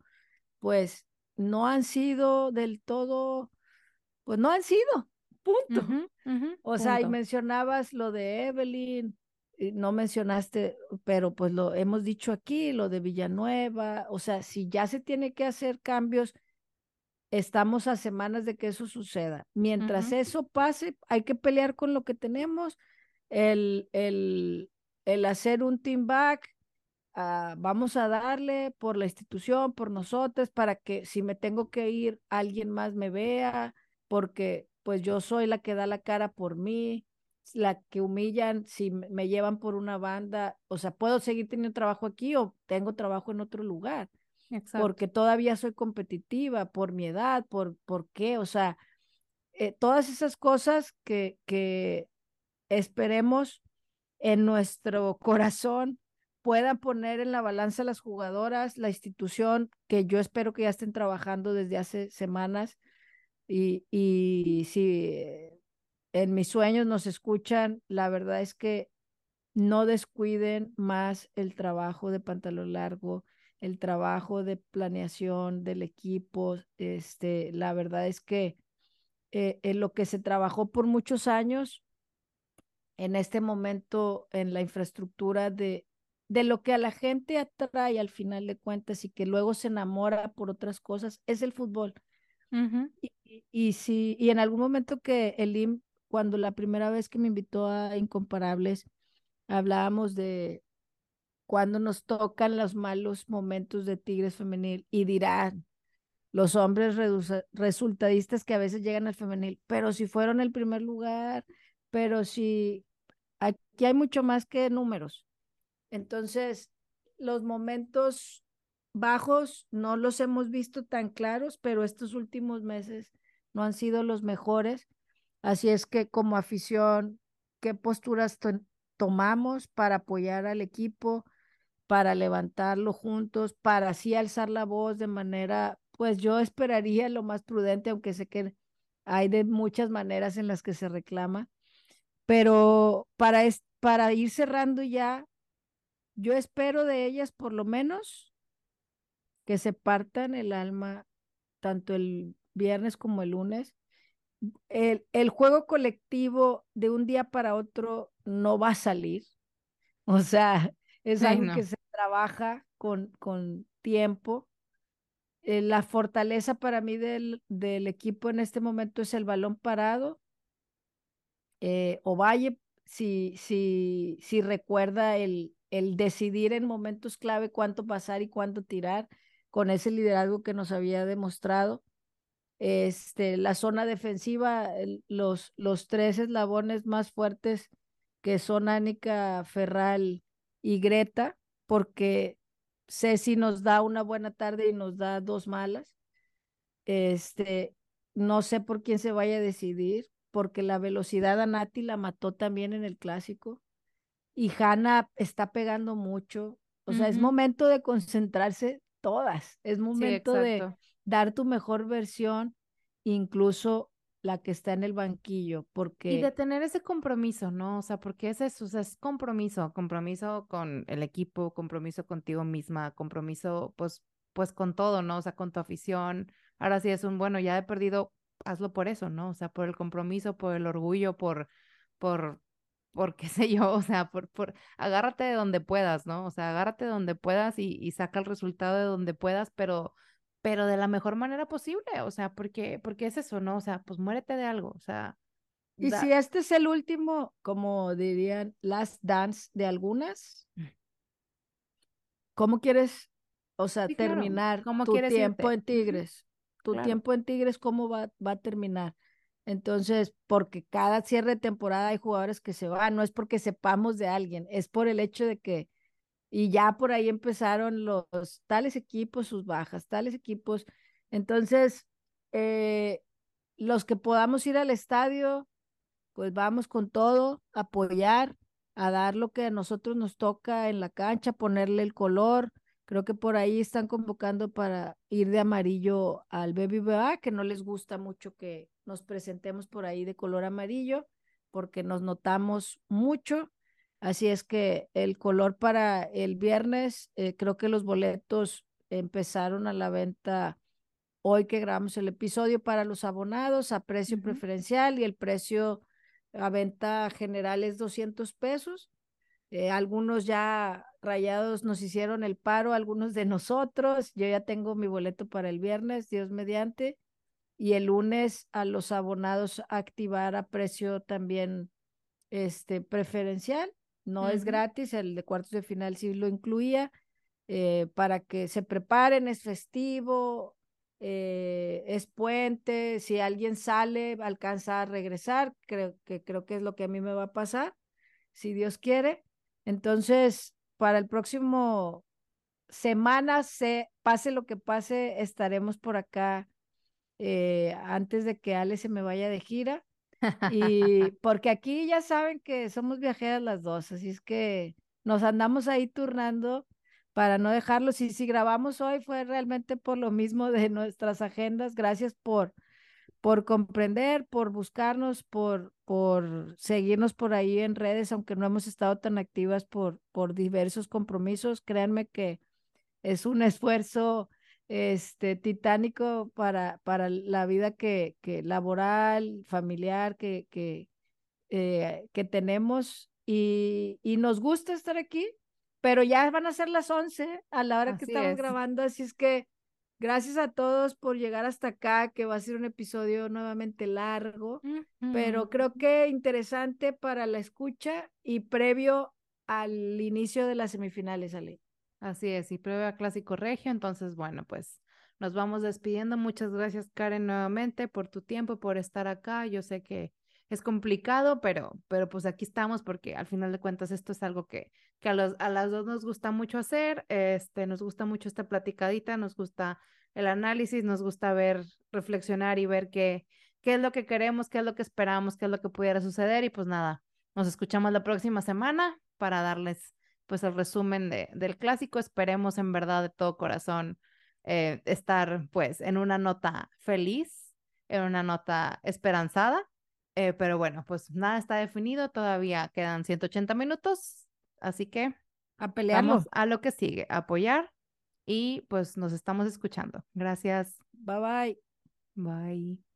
pues no han sido del todo, pues no han sido, punto. o sea, y mencionabas lo de Evelyn, no mencionaste, pero pues lo hemos dicho aquí, lo de Villanueva, o sea, si ya se tiene que hacer cambios, estamos a semanas de que eso suceda. Mientras eso pase, hay que pelear con lo que tenemos, el, el, el hacer un team back, ah, vamos a darle por la institución, por nosotros, para que si me tengo que ir, alguien más me vea, porque pues yo soy la que da la cara por mí la que humillan, si me llevan por una banda, o sea, puedo seguir teniendo trabajo aquí o tengo trabajo en otro lugar. Porque todavía soy competitiva por mi edad, por, por qué, o sea, eh, todas esas cosas que, que esperemos en nuestro corazón puedan poner en la balanza las jugadoras, la institución, que yo espero que ya estén trabajando desde hace semanas. Y, y si en mis sueños nos escuchan, la verdad es que no descuiden más el trabajo de pantalón largo, el trabajo de planeación del equipo. Este, la verdad es que eh, en lo que se trabajó por muchos años, en este momento en la infraestructura de, de lo que a la gente atrae al final de cuentas y que luego se enamora por otras cosas, es el fútbol. y, y, si, y en algún momento que el IM cuando la primera vez que me invitó a Incomparables, hablábamos de cuando nos tocan los malos momentos de Tigres femenil y dirán los hombres resultadistas que a veces llegan al femenil, pero si fueron el primer lugar, pero si aquí hay mucho más que números. Entonces, los momentos bajos no los hemos visto tan claros, pero estos últimos meses no han sido los mejores. Así es que como afición, ¿qué posturas tomamos para apoyar al equipo, para levantarlo juntos, para así alzar la voz de manera, pues yo esperaría lo más prudente, aunque sé que hay de muchas maneras en las que se reclama, pero para, para ir cerrando ya, yo espero de ellas por lo menos que se partan el alma tanto el viernes como el lunes. El, el juego colectivo de un día para otro no va a salir. O sea, es algo que se trabaja con, con tiempo. Eh, la fortaleza para mí del, del, equipo en este momento es el balón parado. Eh, Ovalle, si, si, si recuerda el, el decidir en momentos clave cuánto pasar y cuánto tirar, con ese liderazgo que nos había demostrado. Este, la zona defensiva, los, los tres eslabones más fuertes que son Ánica, Ferral y Greta, porque Ceci nos da una buena tarde y nos da dos malas. Este, no sé por quién se vaya a decidir, porque la velocidad a Nati la mató también en el clásico. Y Hanna está pegando mucho. O sea, es momento de concentrarse todas. Es momento de dar tu mejor versión, incluso la que está en el banquillo, porque... Y de tener ese compromiso, ¿no? O sea, porque ese es, es compromiso, compromiso con el equipo, compromiso contigo misma, compromiso, pues, pues con todo, ¿no? O sea, con tu afición. Ahora sí es un, bueno, ya he perdido, hazlo por eso, ¿no? O sea, por el compromiso, por el orgullo, por, por, por qué sé yo, o sea, por, por, agárrate de donde puedas, ¿no? O sea, agárrate de donde puedas y, y saca el resultado de donde puedas, pero pero de la mejor manera posible, o sea, porque, porque es eso, ¿no? O sea, pues muérete de algo, o sea. Y si este es el último, como dirían, last dance de algunas, mm. ¿cómo quieres, o sea, terminar tu tiempo en Tigres? Tu tiempo en Tigres, ¿cómo va, va a terminar? Entonces, porque cada cierre de temporada hay jugadores que se van, no es porque sepamos de alguien, es por el hecho de que y ya por ahí empezaron los tales equipos, sus bajas, tales equipos. Entonces, eh, los que podamos ir al estadio, pues vamos con todo, apoyar, a dar lo que a nosotros nos toca en la cancha, ponerle el color. Creo que por ahí están convocando para ir de amarillo al BBA, que no les gusta mucho que nos presentemos por ahí de color amarillo, porque nos notamos mucho. Así es que el color para el viernes, eh, creo que los boletos empezaron a la venta hoy que grabamos el episodio para los abonados a precio preferencial y el precio a venta general es 200 pesos. Eh, algunos ya rayados nos hicieron el paro, algunos de nosotros. Yo ya tengo mi boleto para el viernes, Dios mediante. Y el lunes a los abonados activar a precio también este preferencial no es gratis, el de cuartos de final sí lo incluía, eh, para que se preparen, es festivo, eh, es puente, si alguien sale, alcanza a regresar, creo que, creo que es lo que a mí me va a pasar, si Dios quiere. Entonces, para el próximo semana, se, pase lo que pase, estaremos por acá eh, antes de que Ale se me vaya de gira. Y porque aquí ya saben que somos viajeras las dos, así es que nos andamos ahí turnando para no dejarlos. Y si grabamos hoy fue realmente por lo mismo de nuestras agendas. Gracias por, por comprender, por buscarnos, por, por seguirnos por ahí en redes, aunque no hemos estado tan activas por, por diversos compromisos. Créanme que es un esfuerzo este, titánico para, para la vida que, que laboral, familiar que, que, eh, que tenemos y, y, nos gusta estar aquí, pero ya van a ser las 11 a la hora que estamos grabando, así es que gracias a todos por llegar hasta acá, que va a ser un episodio nuevamente largo, pero creo que interesante para la escucha y previo al inicio de las semifinales, Ale. Así es, y prueba Clásico Regio. Entonces, bueno, pues nos vamos despidiendo. Muchas gracias, Karen, nuevamente por tu tiempo, por estar acá. Yo sé que es complicado, pero, pero pues aquí estamos porque al final de cuentas esto es algo que, que a, los, a las dos nos gusta mucho hacer, este, nos gusta mucho esta platicadita, nos gusta el análisis, nos gusta ver, reflexionar y ver qué, qué es lo que queremos, qué es lo que esperamos, qué es lo que pudiera suceder y pues nada, nos escuchamos la próxima semana para darles pues el resumen de, del clásico. Esperemos en verdad de todo corazón eh, estar pues en una nota feliz, en una nota esperanzada. Eh, pero bueno, pues nada está definido, todavía quedan 180 minutos, así que a. Vamos a lo que sigue, apoyar y pues nos estamos escuchando. Gracias. Bye bye. Bye.